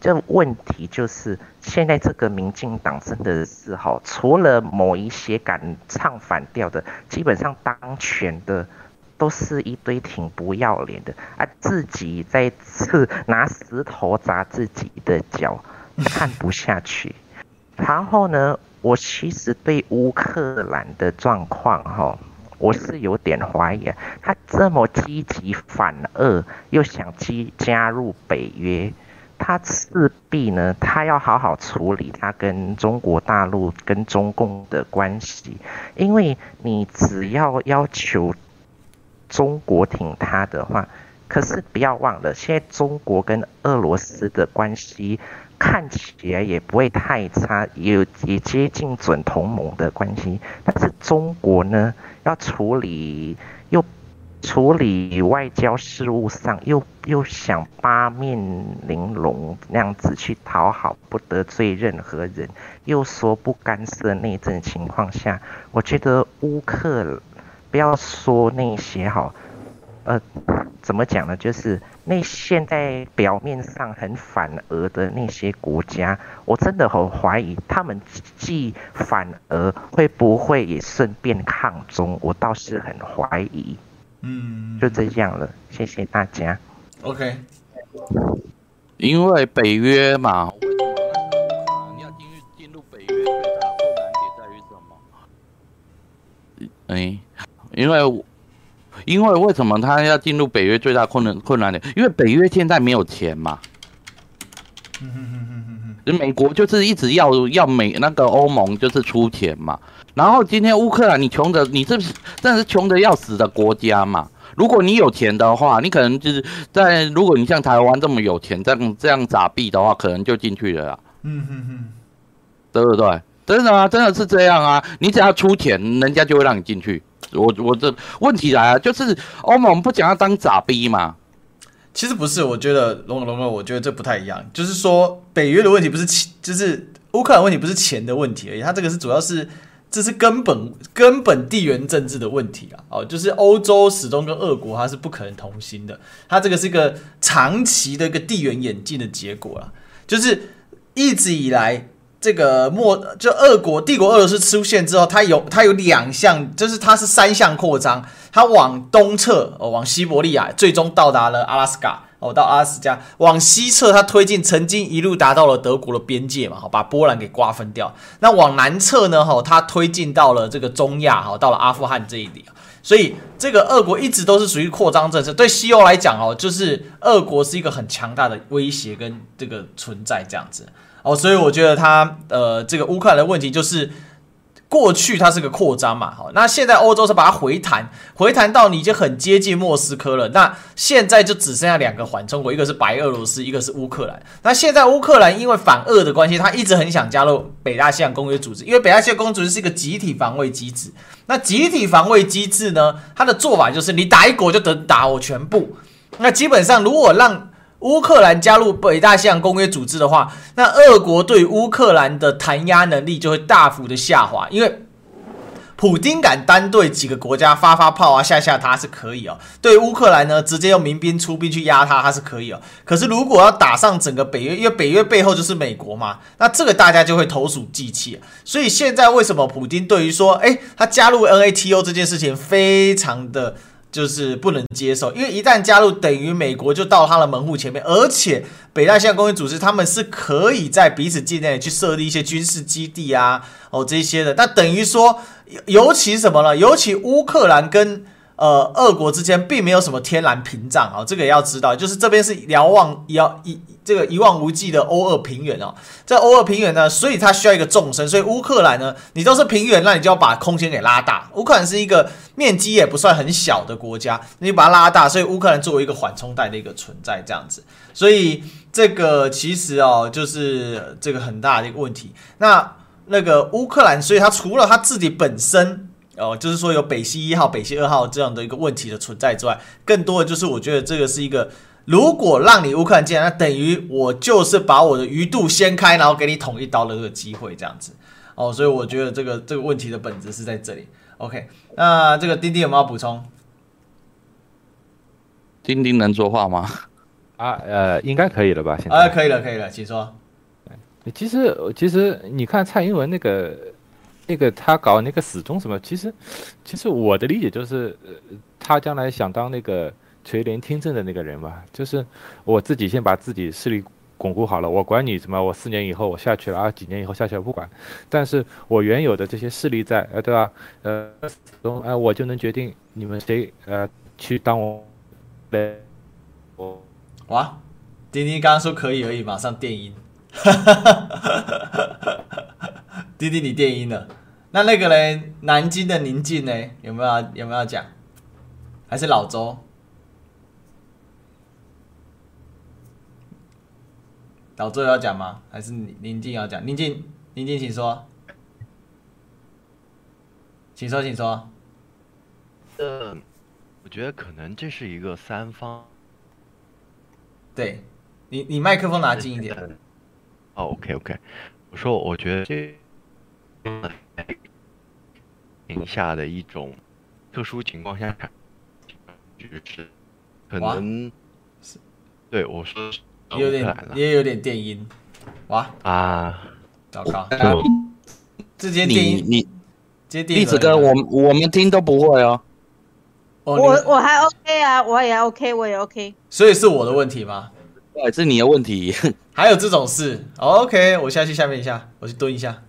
这问题就是，现在这个民进党真的是哈，除了某一些敢唱反调的，基本上当权的都是一堆挺不要脸的，啊，自己在刺拿石头砸自己的脚，[LAUGHS] 看不下去。然后呢，我其实对乌克兰的状况哈，我是有点怀疑，他这么积极反俄，又想加加入北约。他势必呢，他要好好处理他跟中国大陆、跟中共的关系，因为你只要要求中国挺他的话，可是不要忘了，现在中国跟俄罗斯的关系看起来也不会太差，也也接近准同盟的关系，但是中国呢，要处理。处理外交事务上，又又想八面玲珑那样子去讨好，不得罪任何人，又说不干涉内政情况下，我觉得乌克不要说那些哈，呃，怎么讲呢？就是那现在表面上很反俄的那些国家，我真的很怀疑他们既反俄，会不会也顺便抗中？我倒是很怀疑。嗯，就这样了，谢谢大家。OK，因为北约嘛，为什么你要进入进入北约最大的困难点在于什么？哎，因为因为为什么他要进入北约最大困难困难点？因为北约现在没有钱嘛。嗯哼，美国就是一直要要美那个欧盟就是出钱嘛。然后今天乌克兰，你穷的，你这是真的是穷的要死的国家嘛？如果你有钱的话，你可能就是在如果你像台湾这么有钱，这样这样撒币的话，可能就进去了。嗯哼哼，对不对？真的啊，真的是这样啊！你只要出钱，人家就会让你进去。我我这问题来了，就是欧盟不想要当傻逼嘛？其实不是，我觉得龙龙哥，我觉得这不太一样。就是说，北约的问题不是钱，就是乌克兰问题不是钱的问题而已，它这个是主要是。这是根本根本地缘政治的问题啊！哦，就是欧洲始终跟俄国它是不可能同心的，它这个是一个长期的一个地缘演进的结果啊。就是一直以来，这个莫就俄国帝国俄罗斯出现之后，它有它有两项，就是它是三项扩张，它往东侧哦，往西伯利亚，最终到达了阿拉斯加。哦，到阿拉斯加往西侧，它推进，曾经一路达到了德国的边界嘛，好，把波兰给瓜分掉。那往南侧呢，哈，它推进到了这个中亚，哈，到了阿富汗这一里。所以这个俄国一直都是属于扩张政策。对西欧来讲哦，就是俄国是一个很强大的威胁跟这个存在这样子哦，所以我觉得他呃这个乌克兰的问题就是。过去它是个扩张嘛，好，那现在欧洲是把它回弹，回弹到你已经很接近莫斯科了。那现在就只剩下两个缓冲国，一个是白俄罗斯，一个是乌克兰。那现在乌克兰因为反俄的关系，他一直很想加入北大西洋公约组织，因为北大西洋公约组织是一个集体防卫机制。那集体防卫机制呢，它的做法就是你打一国就等打我全部。那基本上如果让乌克兰加入北大西洋公约组织的话，那俄国对乌克兰的弹压能力就会大幅的下滑，因为普丁敢单对几个国家发发炮啊，吓吓他是可以哦。对乌克兰呢，直接用民兵出兵去压他，他是可以哦。可是如果要打上整个北约，因为北约背后就是美国嘛，那这个大家就会投鼠忌器。所以现在为什么普丁对于说，诶，他加入 NATO 这件事情非常的。就是不能接受，因为一旦加入，等于美国就到他的门户前面，而且北大西洋公约组织他们是可以在彼此境内去设立一些军事基地啊，哦这些的，那等于说，尤其什么呢？尤其乌克兰跟呃俄国之间并没有什么天然屏障啊，这个也要知道，就是这边是遥望遥一。这个一望无际的欧俄平原哦，在欧俄平原呢，所以它需要一个纵深，所以乌克兰呢，你都是平原，那你就要把空间给拉大。乌克兰是一个面积也不算很小的国家，你把它拉大，所以乌克兰作为一个缓冲带的一个存在，这样子，所以这个其实哦，就是这个很大的一个问题。那那个乌克兰，所以它除了它自己本身哦，就是说有北溪一号、北溪二号这样的一个问题的存在之外，更多的就是我觉得这个是一个。如果让你乌克兰进来，那等于我就是把我的鱼肚掀开，然后给你捅一刀的这个机会，这样子哦。所以我觉得这个这个问题的本质是在这里。OK，那这个丁丁有没有补充？丁丁能说话吗？啊，呃，应该可以了吧？现在啊，可以了，可以了，请说。其实，其实你看蔡英文那个那个他搞那个死忠什么，其实，其实我的理解就是，呃，他将来想当那个。垂帘听政的那个人嘛，就是我自己先把自己势力巩固好了，我管你什么，我四年以后我下去了啊，几年以后下去了不管，但是我原有的这些势力在，呃，对吧？呃，呃，我就能决定你们谁呃去当我，对，我，哇，丁丁刚刚说可以而已，马上电音，[LAUGHS] 哈哈哈哈哈，丁丁你电音了，那那个嘞？南京的宁静呢？有没有有没有讲？还是老周？老周要讲吗？还是宁静要讲？宁静，宁静，请说，请说，请说。呃，我觉得可能这是一个三方。对，你你麦克风拿近一点。哦，OK，OK。我说，我觉得下的一种特殊情况下，就是可能是对我说。也有点，也有点电音，哇啊，糟糕！直接电音，你，栗子哥，我我们听都不会哦。我我还 OK 啊，我也 OK，我也 OK。所以是我的问题吗？对，是你的问题。[LAUGHS] 还有这种事？OK，我下去下面一下，我去蹲一下。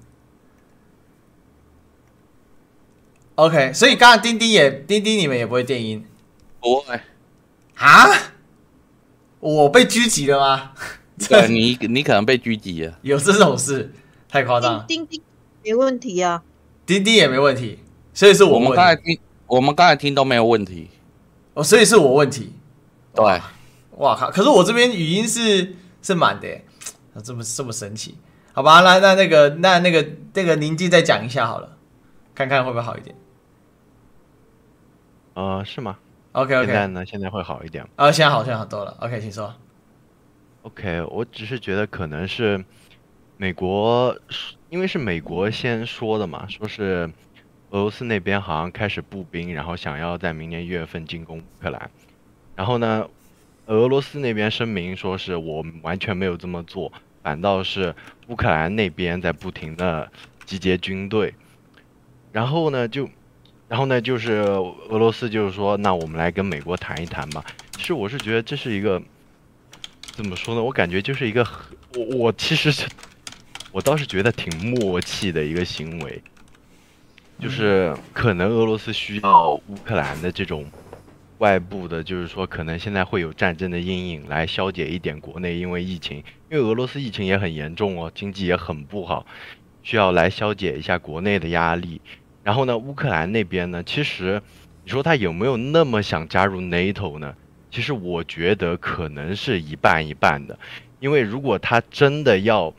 OK，所以刚刚钉钉也钉钉，你们也不会电音？不会啊？我被狙击了吗？[LAUGHS] 对，你你可能被狙击了。有这种事？太夸张。钉钉没问题啊，钉钉也没问题，所以是我，我们刚才听，我们刚才听都没有问题。哦，所以是我问题。对，哇靠！可是我这边语音是是满的，这么这么神奇？好吧，那那那个那那个那个宁静再讲一下好了，看看会不会好一点。呃，是吗？OK OK，现在呢？现在会好一点。啊，现在好像好多了。OK，请说。OK，我只是觉得可能是美国，因为是美国先说的嘛，说是俄罗斯那边好像开始步兵，然后想要在明年一月份进攻乌克兰。然后呢，俄罗斯那边声明说是我完全没有这么做，反倒是乌克兰那边在不停的集结军队。然后呢，就。然后呢，就是俄罗斯就是说，那我们来跟美国谈一谈吧。其实我是觉得这是一个怎么说呢？我感觉就是一个，我我其实是，我倒是觉得挺默契的一个行为。就是可能俄罗斯需要乌克兰的这种外部的，就是说可能现在会有战争的阴影来消解一点国内因为疫情，因为俄罗斯疫情也很严重哦，经济也很不好，需要来消解一下国内的压力。然后呢，乌克兰那边呢，其实你说他有没有那么想加入 NATO 呢？其实我觉得可能是一半一半的，因为如果他真的要，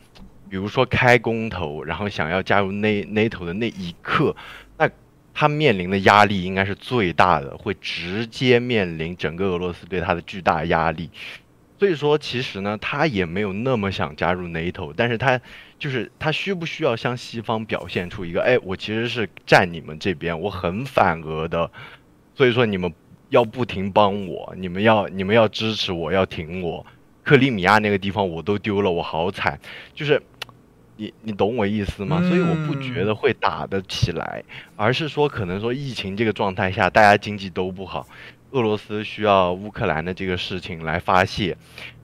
比如说开公投，然后想要加入 NATO 的那一刻，那他面临的压力应该是最大的，会直接面临整个俄罗斯对他的巨大压力。所以说，其实呢，他也没有那么想加入 NATO，但是他就是他需不需要向西方表现出一个，哎，我其实是站你们这边，我很反俄的，所以说你们。要不停帮我，你们要你们要支持我，要挺我。克里米亚那个地方我都丢了，我好惨。就是，你你懂我意思吗？所以我不觉得会打得起来，而是说可能说疫情这个状态下，大家经济都不好，俄罗斯需要乌克兰的这个事情来发泄，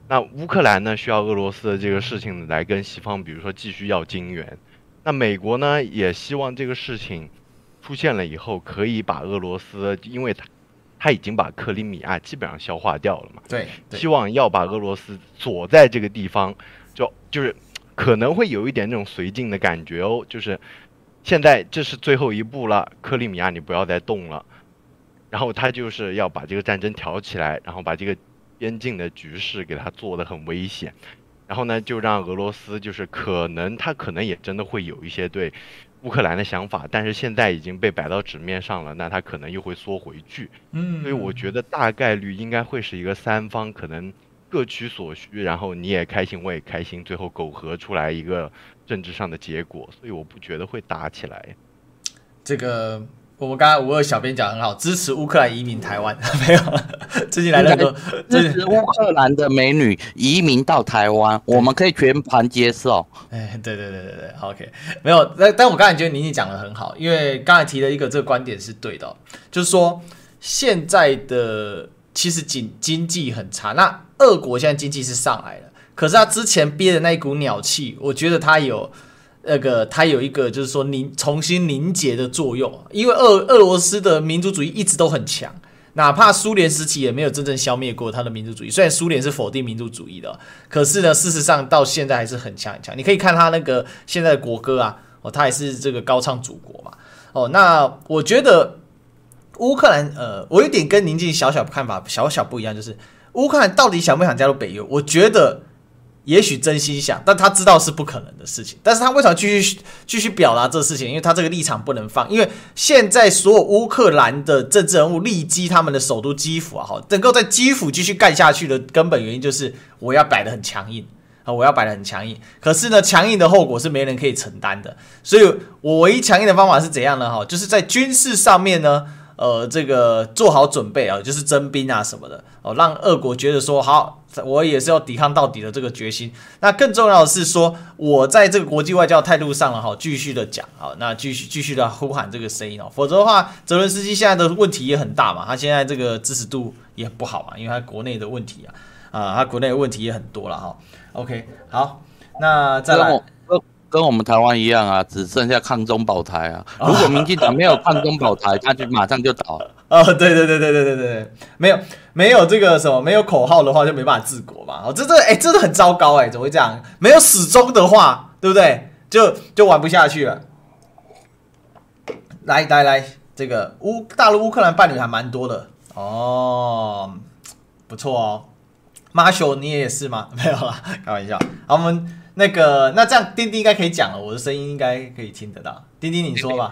那乌克兰呢需要俄罗斯的这个事情来跟西方，比如说继续要金援。那美国呢也希望这个事情出现了以后，可以把俄罗斯，因为他。他已经把克里米亚基本上消化掉了嘛？对，对，希望要把俄罗斯锁在这个地方，就就是可能会有一点那种绥靖的感觉哦。就是现在这是最后一步了，克里米亚你不要再动了。然后他就是要把这个战争挑起来，然后把这个边境的局势给他做的很危险。然后呢，就让俄罗斯就是可能他可能也真的会有一些对。乌克兰的想法，但是现在已经被摆到纸面上了，那他可能又会缩回去。嗯，所以我觉得大概率应该会是一个三方可能各取所需，然后你也开心，我也开心，最后苟合出来一个政治上的结果。所以我不觉得会打起来。这个。我们刚刚五二小编讲很好，支持乌克兰移民台湾，[LAUGHS] 没有？最近来了个支持乌克兰的美女移民到台湾，我们可以全盘接受。[LAUGHS] 哎，对对对对对，OK，没有。但但我刚才觉得宁宁讲的很好，因为刚才提了一个这个观点是对的，哦，就是说现在的其实经经济很差，那俄国现在经济是上来了，可是他之前憋的那一股鸟气，我觉得他有。那个它有一个就是说凝重新凝结的作用，因为俄俄罗斯的民族主义一直都很强，哪怕苏联时期也没有真正消灭过它的民族主义。虽然苏联是否定民族主义的，可是呢，事实上到现在还是很强很强。你可以看他那个现在的国歌啊，哦，他还是这个高唱祖国嘛。哦，那我觉得乌克兰，呃，我有点跟宁静小小看法小小不一样，就是乌克兰到底想不想加入北约？我觉得。也许真心想，但他知道是不可能的事情。但是他为什么继续继续表达这事情？因为他这个立场不能放。因为现在所有乌克兰的政治人物立基他们的首都基辅啊，好，能够在基辅继续干下去的根本原因就是我要摆得很强硬啊，我要摆得很强硬。可是呢，强硬的后果是没人可以承担的。所以我唯一强硬的方法是怎样呢？哈，就是在军事上面呢。呃，这个做好准备啊，就是征兵啊什么的。哦，让俄国觉得说好，我也是要抵抗到底的这个决心。那更重要的是说，我在这个国际外交态度上了哈，继续的讲啊，那继续继续的呼喊这个声音哦，否则的话，泽伦斯基现在的问题也很大嘛，他现在这个支持度也不好嘛，因为他国内的问题啊，啊，他国内的问题也很多了哈。OK，好，那再来。跟我们台湾一样啊，只剩下抗中保台啊。如果民进党没有抗中保台，他就马上就倒了。[LAUGHS] 哦，对对对对对对对，没有没有这个什么没有口号的话，就没办法治国嘛。哦，这这哎，真的很糟糕哎，怎么会这样？没有始终的话，对不对？就就玩不下去了。来来来，这个乌大陆乌克兰伴侣还蛮多的哦，不错哦。Marshall，你也是吗？[LAUGHS] 没有啦，开玩笑。好，我们。那个，那这样钉钉应该可以讲了，我的声音应该可以听得到。钉钉，你说吧。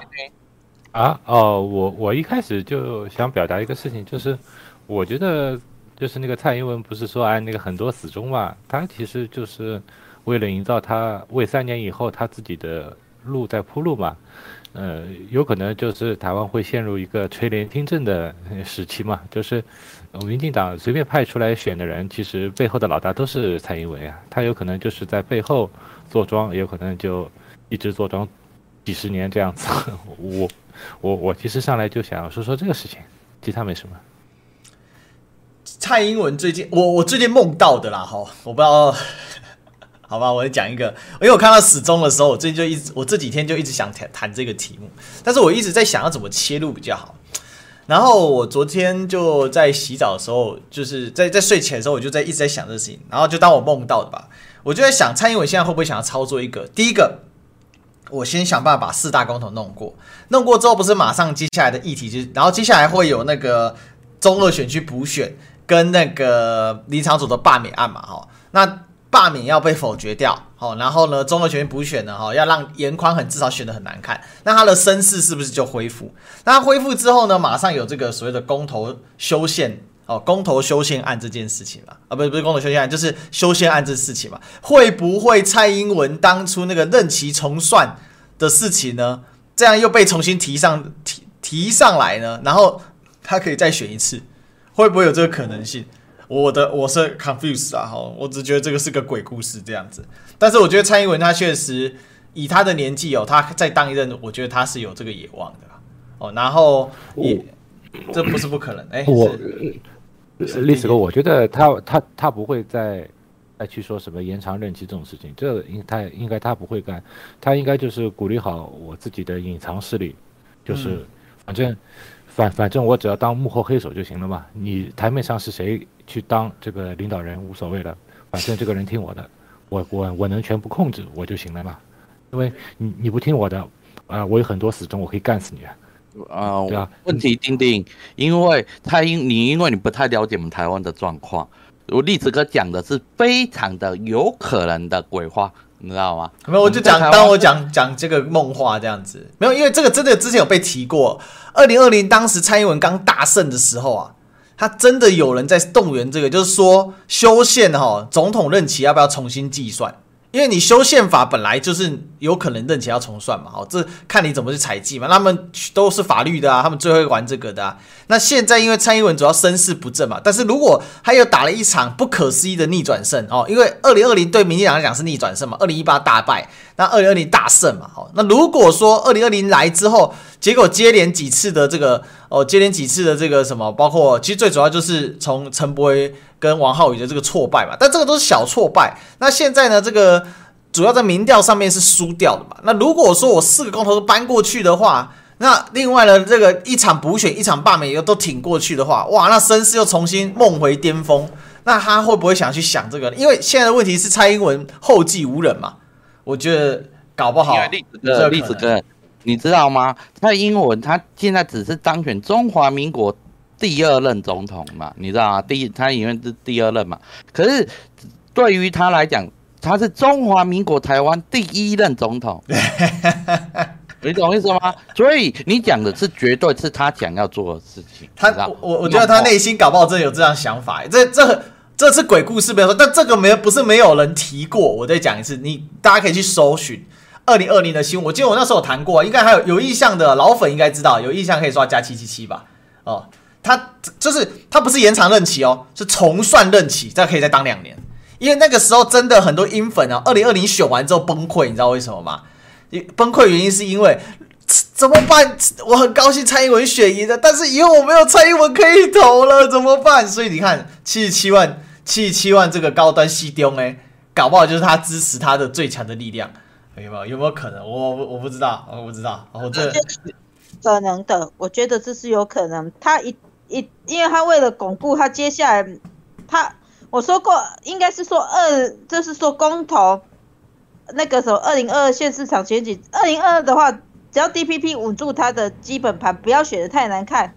啊哦，我我一开始就想表达一个事情，就是我觉得就是那个蔡英文不是说哎那个很多死忠嘛，他其实就是为了营造他为三年以后他自己的路在铺路嘛。呃，有可能就是台湾会陷入一个垂帘听政的时期嘛，就是。民进党随便派出来选的人，其实背后的老大都是蔡英文啊。他有可能就是在背后坐庄，也有可能就一直坐庄几十年这样子。我我我其实上来就想要说说这个事情，其他没什么。蔡英文最近，我我最近梦到的啦，哈，我不知道好吧，我来讲一个，因为我看到死忠的时候，我最近就一直，我这几天就一直想谈谈这个题目，但是我一直在想要怎么切入比较好。然后我昨天就在洗澡的时候，就是在在睡前的时候，我就在一直在想这个事情，然后就当我梦到的吧，我就在想蔡英文现在会不会想要操作一个，第一个，我先想办法把四大公投弄过，弄过之后不是马上接下来的议题就是，然后接下来会有那个中二选区补选跟那个林昶佐的罢免案嘛，哈，那。罢免要被否决掉，好，然后呢，中和全补选呢，哈，要让颜宽很至少选得很难看，那他的声势是不是就恢复？那恢复之后呢，马上有这个所谓的公投修宪，哦，公投修宪案这件事情嘛，啊，不是不是公投修宪案，就是修宪案这事情嘛，会不会蔡英文当初那个任期重算的事情呢？这样又被重新提上提提上来呢？然后他可以再选一次，会不会有这个可能性？我的我是 confused 啊，哈，我只觉得这个是个鬼故事这样子，但是我觉得蔡英文他确实以他的年纪哦，他再当一任，我觉得他是有这个野望的哦，然后也这不是不可能，哎，我历史哥，我觉得他他他不会再再去说什么延长任期这种事情，这应他应该他不会干，他应该就是鼓励好我自己的隐藏势力，就是反正。反反正我只要当幕后黑手就行了嘛，你台面上是谁去当这个领导人无所谓了，反正这个人听我的，我我我能全部控制我就行了嘛，因为你你不听我的，啊、呃，我有很多死忠，我可以干死你啊，啊、呃，对啊，问题丁丁，因为他因你因为你不太了解我们台湾的状况，我栗子哥讲的是非常的有可能的鬼话。你知道吗？没有，我就讲，当我讲讲这个梦话这样子，没有，因为这个真的之前有被提过。二零二零当时蔡英文刚大胜的时候啊，他真的有人在动员这个，就是说修宪哈，总统任期要不要重新计算？因为你修宪法本来就是有可能任期要重算嘛，哦，这看你怎么去采计嘛。他们都是法律的啊，他们最会玩这个的啊。那现在因为蔡英文主要声势不正嘛，但是如果他又打了一场不可思议的逆转胜哦，因为二零二零对民进党来讲是逆转胜嘛，二零一八大败，那二零二零大胜嘛，哦，那如果说二零二零来之后，结果接连几次的这个哦，接连几次的这个什么，包括其实最主要就是从陈柏惟。跟王浩宇的这个挫败嘛，但这个都是小挫败。那现在呢，这个主要在民调上面是输掉的嘛。那如果说我四个公投都搬过去的话，那另外呢，这个一场补选、一场罢免又都挺过去的话，哇，那声势又重新梦回巅峰。那他会不会想去想这个？因为现在的问题是蔡英文后继无人嘛。我觉得搞不好。例子哥，例子哥，你知道吗？蔡英文他现在只是当选中华民国。第二任总统嘛，你知道吗？第一，他因为是第二任嘛。可是对于他来讲，他是中华民国台湾第一任总统，[LAUGHS] 你懂意思吗？所以你讲的是绝对是他想要做的事情。他，我我觉得他内心搞不好真的有这样想法。这这这是鬼故事没有说，但这个没有不是没有人提过。我再讲一次，你大家可以去搜寻二零二零的新闻。我记得我那时候有谈过，应该还有有印象的老粉应该知道，有印象可以刷加七七七吧？哦。他就是他不是延长任期哦，是重算任期，再可以再当两年。因为那个时候真的很多英粉啊，二零二零选完之后崩溃，你知道为什么吗？崩溃原因是因为怎么办？我很高兴蔡英文选赢了，但是以后我没有蔡英文可以投了，怎么办？所以你看七十七万七十七万这个高端西丢哎，搞不好就是他支持他的最强的力量，有没有？有没有可能？我我不知道，我不知道。我这可能的，我觉得这是有可能，他一。一，因为他为了巩固他接下来，他我说过，应该是说二，就是说公投那个时候二零二二县市场选举，二零二二的话，只要 DPP 稳住他的基本盘，不要选的太难看，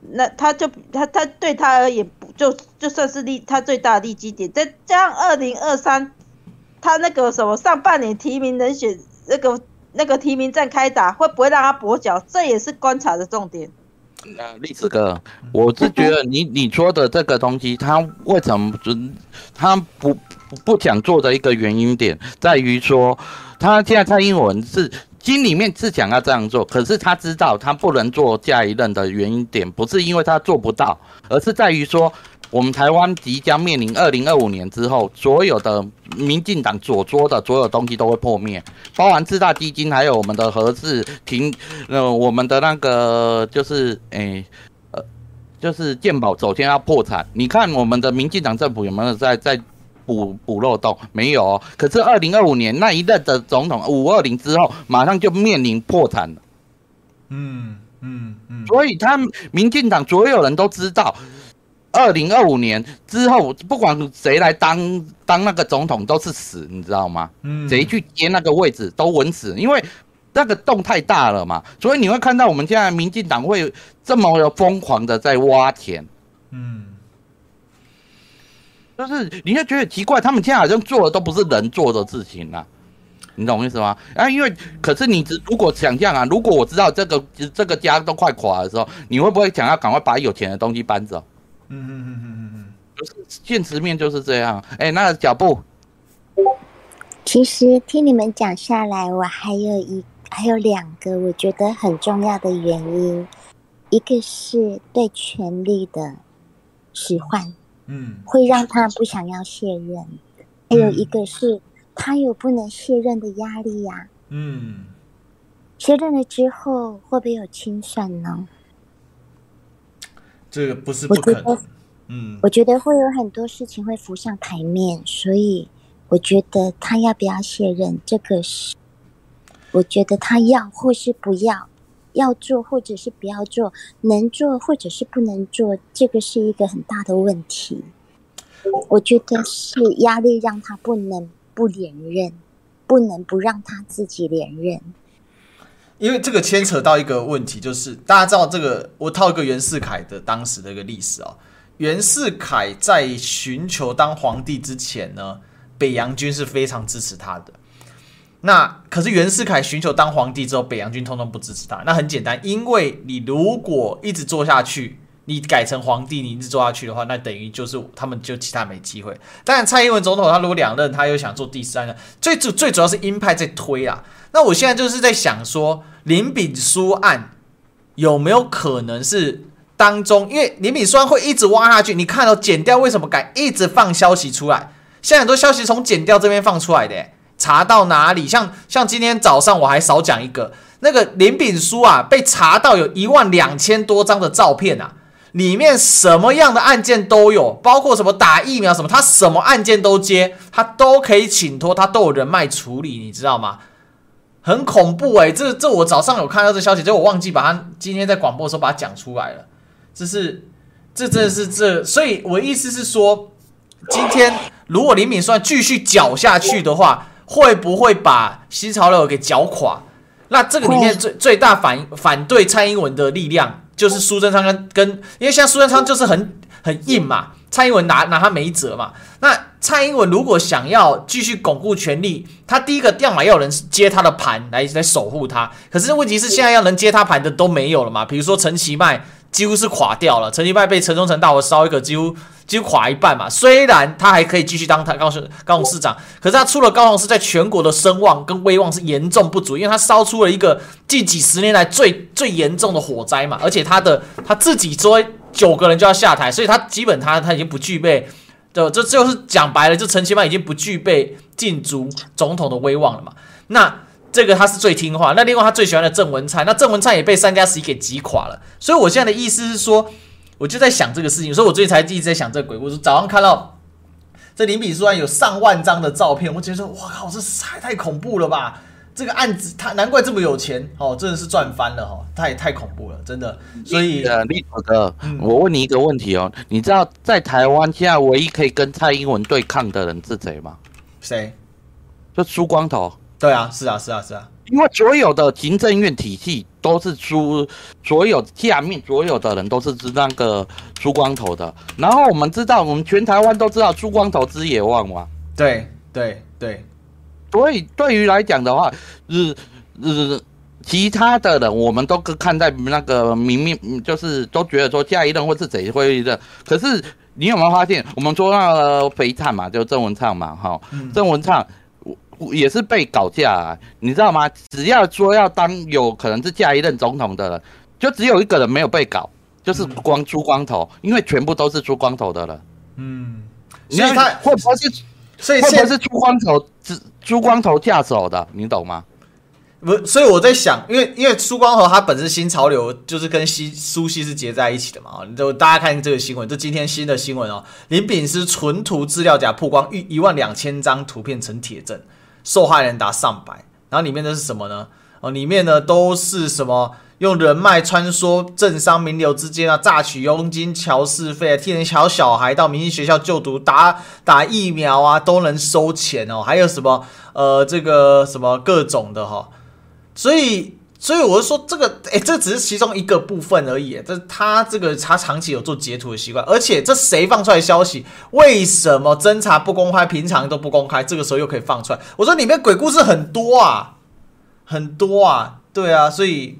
那他就他他对他而言就就算是利他最大的利基点，再加上二零二三，他那个什么上半年提名人选那个那个提名战开打，会不会让他跛脚，这也是观察的重点。呃，历史哥，我是觉得你 [LAUGHS] 你说的这个东西，他为什么他不不想做的一个原因点，在于说，他现在蔡英文是心里面是想要这样做，可是他知道他不能做下一任的原因点，不是因为他做不到，而是在于说。我们台湾即将面临二零二五年之后，所有的民进党所说的所有东西都会破灭，包含四大基金，还有我们的核四停，呃，我们的那个就是，诶、欸，呃，就是健保首先要破产。你看我们的民进党政府有没有在在补补漏洞，没有哦。可是二零二五年那一任的总统五二零之后，马上就面临破产了。嗯嗯嗯。所以他民进党所有人都知道，二零二五年之后，不管谁来当当那个总统都是死，你知道吗？嗯。谁去接那个位置都稳死，因为那个洞太大了嘛。所以你会看到我们现在民进党会这么的疯狂的在挖田。嗯。就是你会觉得奇怪，他们现在好像做的都不是人做的事情啊，你懂我意思吗？啊，因为可是你只如果想象啊，如果我知道这个这个家都快垮的时候，你会不会想要赶快把有钱的东西搬走？嗯嗯嗯嗯嗯嗯，就是现实面就是这样。哎、欸，那个脚步，其实听你们讲下来，我还有一还有两个我觉得很重要的原因，一个是对权力的使唤。嗯，会让他不想要卸任，还有一个是他有不能卸任的压力呀、啊。嗯，卸任了之后会不会有清算呢？这个不是不可能。嗯，我觉得会有很多事情会浮上台面，所以我觉得他要不要卸任，这个是我觉得他要或是不要，要做或者是不要做，能做或者是不能做，这个是一个很大的问题。我觉得是压力让他不能不连任，不能不让他自己连任。因为这个牵扯到一个问题，就是大家知道这个，我套一个袁世凯的当时的一个历史啊、哦。袁世凯在寻求当皇帝之前呢，北洋军是非常支持他的。那可是袁世凯寻求当皇帝之后，北洋军通通不支持他。那很简单，因为你如果一直做下去，你改成皇帝，你一直做下去的话，那等于就是他们就其他没机会。当然，蔡英文总统他如果两任，他又想做第三任，最主最主要是鹰派在推啦。那我现在就是在想说，林炳书案有没有可能是当中，因为林炳书案会一直挖下去。你看到剪掉为什么敢一直放消息出来？现在很多消息从剪掉这边放出来的、查到哪里？像像今天早上我还少讲一个，那个林炳书啊，被查到有一万两千多张的照片啊，里面什么样的案件都有，包括什么打疫苗什么，他什么案件都接，他都可以请托，他都有人脉处理，你知道吗？很恐怖诶、欸，这这我早上有看到这消息，结果我忘记把他今天在广播的时候把它讲出来了，这是这真的是这，所以我意思是说，今天如果林敏算继续搅下去的话。会不会把新潮流给搅垮？那这个里面最最大反反对蔡英文的力量就是苏贞昌跟跟，因为现在苏贞昌就是很很硬嘛，蔡英文拿拿他没辙嘛。那蔡英文如果想要继续巩固权力，他第一个要么要人接他的盘来来守护他，可是问题是现在要能接他盘的都没有了嘛。比如说陈其迈几乎是垮掉了，陈其迈被陈忠诚大火烧一个几乎。几乎垮一半嘛，虽然他还可以继续当他高雄高雄市长，可是他出了高雄市，在全国的声望跟威望是严重不足，因为他烧出了一个近几十年来最最严重的火灾嘛，而且他的他自己说九个人就要下台，所以他基本他他已经不具备的，这就是讲白了，就陈其迈已经不具备竞逐总统的威望了嘛。那这个他是最听话，那另外他最喜欢的郑文灿，那郑文灿也被三加十一给挤垮了，所以我现在的意思是说。我就在想这个事情，所以我最近才一直在想这个鬼故事。早上看到这林比书案有上万张的照片，我觉得说，哇靠，这太太恐怖了吧！这个案子他难怪这么有钱哦，真的是赚翻了哦，太太恐怖了，真的。所以，立可哥，我问你一个问题哦，你知道在台湾现在唯一可以跟蔡英文对抗的人是谁吗？谁？就苏光头。对啊，是啊，是啊，是啊。因为所有的行政院体系都是朱，所有下面所有的人都是知那个朱光头的。然后我们知道，我们全台湾都知道朱光头之野望嘛。对对对，所以对于来讲的话，是是其他的人，我们都看在那个明明，就是都觉得说下一任会是谁会的。可是你有没有发现，我们说那个肥灿嘛，就郑文灿嘛，哈，郑文灿。也是被搞架啊，你知道吗？只要说要当有可能是下一任总统的人，就只有一个人没有被搞，就是光朱光头，因为全部都是朱光头的了。嗯，所以他会不会是，所以会不会是朱光头朱朱光头下手的？你懂吗？不，所以我在想，因为因为苏光和他本身新潮流就是跟西苏西是结在一起的嘛，你就大家看这个新闻，这今天新的新闻哦，林炳书纯图资料夹曝光，一一万两千张图片成铁证，受害人达上百，然后里面的是什么呢？哦，里面呢都是什么用人脉穿梭政商名流之间啊，榨取佣金、乔事费啊，替人瞧小孩到明星学校就读，打打疫苗啊都能收钱哦，还有什么呃这个什么各种的哈、所以，所以我就说这个，哎、这只是其中一个部分而已。这他这个他长期有做截图的习惯，而且这谁放出来的消息？为什么侦查不公开，平常都不公开，这个时候又可以放出来？我说里面鬼故事很多啊，很多啊，对啊，所以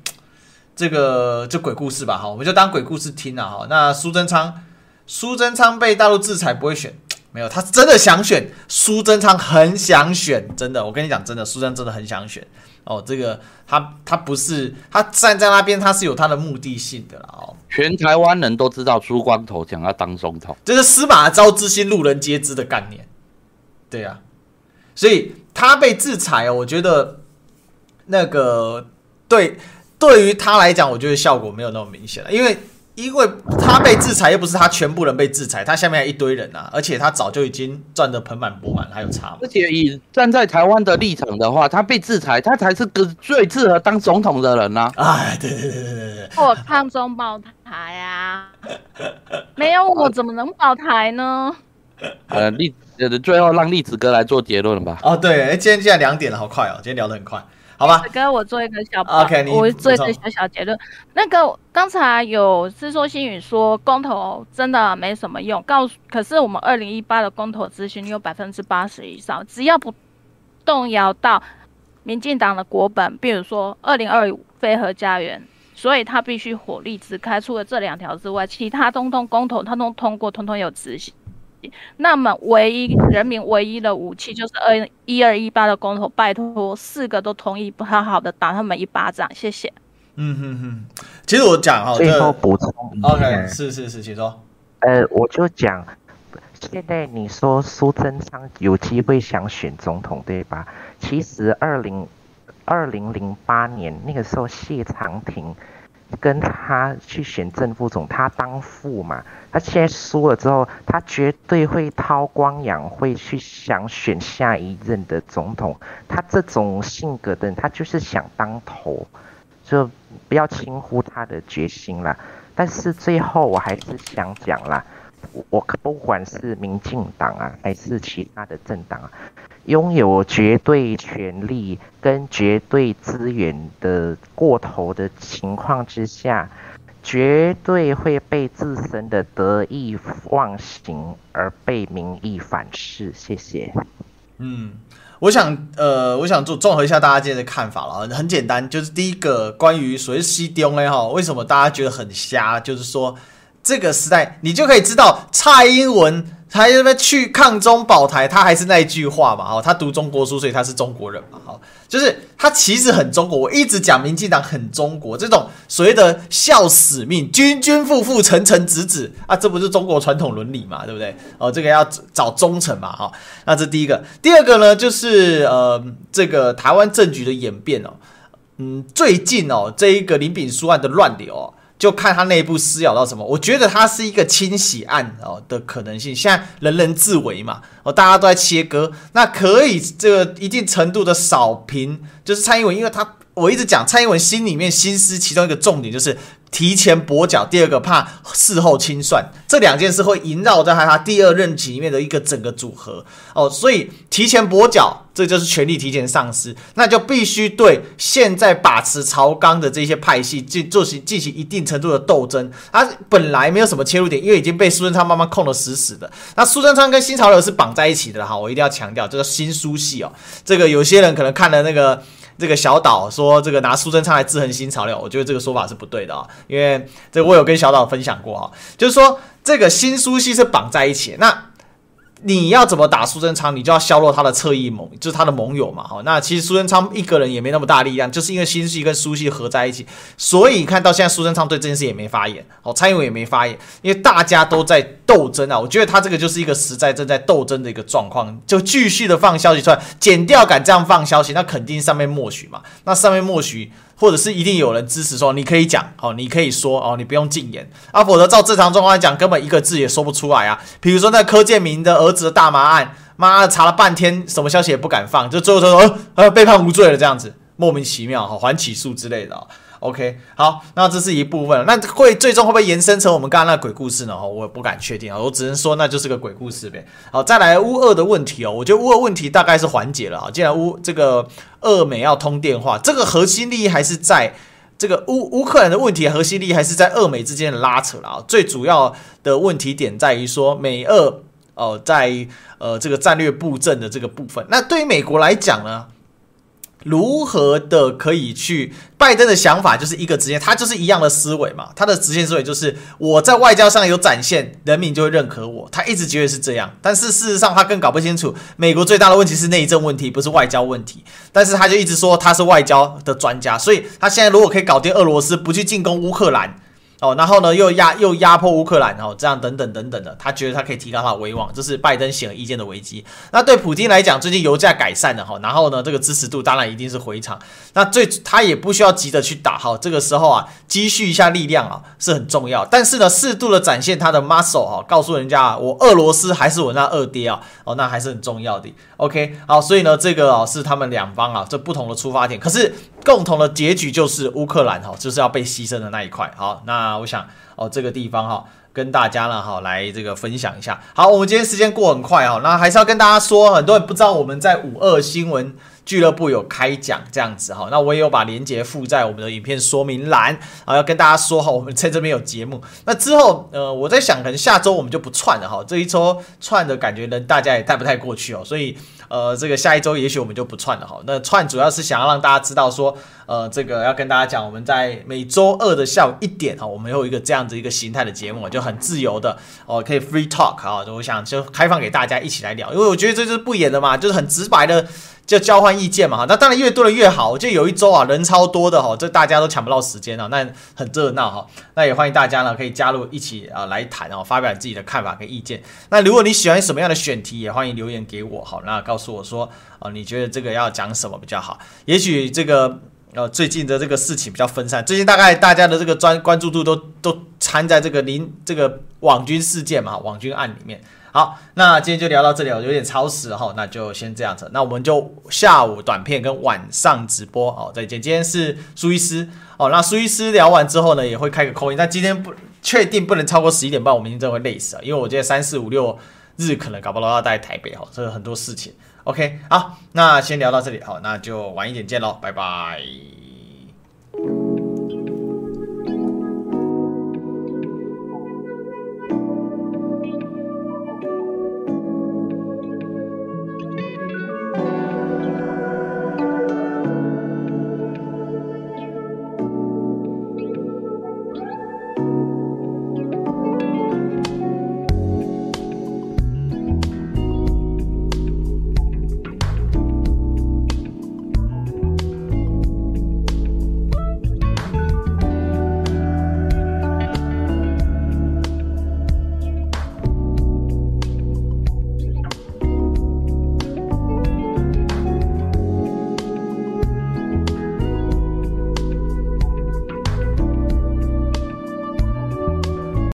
这个就鬼故事吧，哈，我们就当鬼故事听了哈。那苏贞昌，苏贞昌被大陆制裁不会选，没有，他真的想选。苏贞昌很想选，真的，我跟你讲，真的，苏贞真的很想选。哦，这个他他不是他站在那边，他是有他的目的性的啦。哦，全台湾人都知道苏光头想要当总统，这是司马昭之心，路人皆知的概念。对啊，所以他被制裁哦，我觉得那个对对于他来讲，我觉得效果没有那么明显了，因为。因为他被制裁，又不是他全部人被制裁，他下面还一堆人啊，而且他早就已经赚得盆满钵满，还有差吗？而且以站在台湾的立场的话，他被制裁，他才是个最适合当总统的人呢、啊。哎，对对对对对对，我抗中保台啊，[LAUGHS] 没有我怎么能保台呢？呃，栗最后让栗子哥来做结论吧。哦，对，哎，今天现在两点了，好快哦，今天聊得很快。好吧，哥，我做一个小，OK，我做一个小小结论。那个刚才有是说新宇说公投真的没什么用，告诉可是我们二零一八的公投咨询有百分之八十以上，只要不动摇到民进党的国本，比如说二零二五非核家园，所以他必须火力支开。除了这两条之外，其他通通公投他都通过，通通有执行。那么，唯一人民唯一的武器就是二一二一八的公投，拜托四个都同意，不好好的打他们一巴掌，谢谢。嗯哼哼，其实我讲哈，最后补充，OK，是是是，请说。呃，我就讲，现在你说苏贞昌有机会想选总统，对吧？其实二零二零零八年那个时候，谢长廷。跟他去选正副总，他当副嘛，他现在输了之后，他绝对会韬光养晦，去想选下一任的总统。他这种性格的人，他就是想当头，就不要轻忽他的决心啦。但是最后我还是想讲啦，我不管是民进党啊，还是其他的政党啊。拥有绝对权力跟绝对资源的过头的情况之下，绝对会被自身的得意忘形而被民意反噬。谢谢。嗯，我想呃，我想做综合一下大家今天的看法了。很简单，就是第一个关于所谓西丢呢哈，为什么大家觉得很瞎？就是说这个时代，你就可以知道蔡英文。他因为去抗中保台，他还是那一句话嘛，哦，他读中国书，所以他是中国人嘛，好，就是他其实很中国。我一直讲民进党很中国，这种所谓的孝使命，君君父父，臣臣子子啊，这不是中国传统伦理嘛，对不对？哦，这个要找忠诚嘛，哈，那这第一个，第二个呢，就是呃，这个台湾政局的演变哦，嗯，最近哦，这一个林炳书案的乱流哦。就看他内部撕咬到什么，我觉得他是一个清洗案哦的可能性。现在人人自危嘛，哦，大家都在切割，那可以这个一定程度的扫平，就是蔡英文，因为他我一直讲蔡英文心里面心思，其中一个重点就是。提前跛脚，第二个怕事后清算，这两件事会萦绕在他第二任期里面的一个整个组合哦，所以提前跛脚，这就是权力提前丧失，那就必须对现在把持朝纲的这些派系进进行进行一定程度的斗争。他本来没有什么切入点，因为已经被苏贞昌慢慢控得死死的。那苏贞昌跟新潮流是绑在一起的哈，我一定要强调这个新苏系哦，这个有些人可能看了那个。这个小岛说这个拿苏贞昌来制衡新潮流，我觉得这个说法是不对的啊，因为这我有跟小岛分享过啊，就是说这个新苏系是绑在一起。那你要怎么打苏贞昌，你就要削弱他的侧翼盟，就是他的盟友嘛。好，那其实苏贞昌一个人也没那么大力量，就是因为新系跟苏系合在一起，所以看到现在苏贞昌对这件事也没发言，哦，蔡英文也没发言，因为大家都在斗争啊。我觉得他这个就是一个实在正在斗争的一个状况，就继续的放消息出来，减掉敢这样放消息，那肯定上面默许嘛。那上面默许。或者是一定有人支持说你可以讲哦，你可以说哦，你不用禁言啊，否则照正常状况来讲，根本一个字也说不出来啊。比如说那柯建明的儿子的大麻案，妈的查了半天，什么消息也不敢放，就最后说呃呃被判无罪了这样子，莫名其妙哈，还起诉之类的。OK，好，那这是一部分，那会最终会不会延伸成我们刚刚那个鬼故事呢？我也不敢确定啊，我只能说那就是个鬼故事呗。好，再来乌俄的问题哦，我觉得乌俄问题大概是缓解了啊。既然乌这个俄美要通电话，这个核心利益还是在这个乌乌克兰的问题，核心利益还是在俄美之间的拉扯了啊。最主要的问题点在于说美俄哦，在呃这个战略布阵的这个部分，那对于美国来讲呢？如何的可以去？拜登的想法就是一个直线，他就是一样的思维嘛。他的直线思维就是我在外交上有展现，人民就会认可我。他一直觉得是这样，但是事实上他更搞不清楚，美国最大的问题是内政问题，不是外交问题。但是他就一直说他是外交的专家，所以他现在如果可以搞定俄罗斯，不去进攻乌克兰。哦，然后呢，又压又压迫乌克兰，哦，这样等等等等的，他觉得他可以提高他的威望，这是拜登显而易见的危机。那对普京来讲，最近油价改善了哈，然后呢，这个支持度当然一定是回场。那最他也不需要急着去打哈，这个时候啊，积蓄一下力量啊是很重要。但是呢，适度的展现他的 muscle 哈，告诉人家我俄罗斯还是我那二爹啊，哦，那还是很重要的。OK，好，所以呢，这个啊是他们两方啊这不同的出发点，可是共同的结局就是乌克兰哈就是要被牺牲的那一块。好，那。我想哦，这个地方哈，跟大家呢哈来这个分享一下。好，我们今天时间过很快哈，那还是要跟大家说，很多人不知道我们在五二新闻俱乐部有开讲这样子哈，那我也有把链接附在我们的影片说明栏啊，要跟大家说哈，我们在这边有节目。那之后呃，我在想，可能下周我们就不串了哈，这一周串的感觉呢，大家也带不太过去哦，所以。呃，这个下一周也许我们就不串了哈。那串主要是想要让大家知道说，呃，这个要跟大家讲，我们在每周二的下午一点哈，我们有一个这样子一个形态的节目，就很自由的哦，可以 free talk 啊，我想就开放给大家一起来聊，因为我觉得这就是不演的嘛，就是很直白的。就交换意见嘛哈，那当然越多的越好。我记得有一周啊，人超多的哈，这大家都抢不到时间啊，那很热闹哈。那也欢迎大家呢，可以加入一起啊来谈哦，发表自己的看法跟意见。那如果你喜欢什么样的选题，也欢迎留言给我好，那告诉我说啊，你觉得这个要讲什么比较好？也许这个呃最近的这个事情比较分散，最近大概大家的这个专关注度都都掺在这个临这个网军事件嘛，网军案里面。好，那今天就聊到这里，有点超时哈，那就先这样子。那我们就下午短片跟晚上直播哦，再见。今天是苏医师哦，那苏医师聊完之后呢，也会开个 call in，但今天不确定不能超过十一点半，我明天真会累死啊，因为我觉得三四五六日可能搞不到要待台北哈，这个很多事情。OK，好，那先聊到这里，好，那就晚一点见喽，拜拜。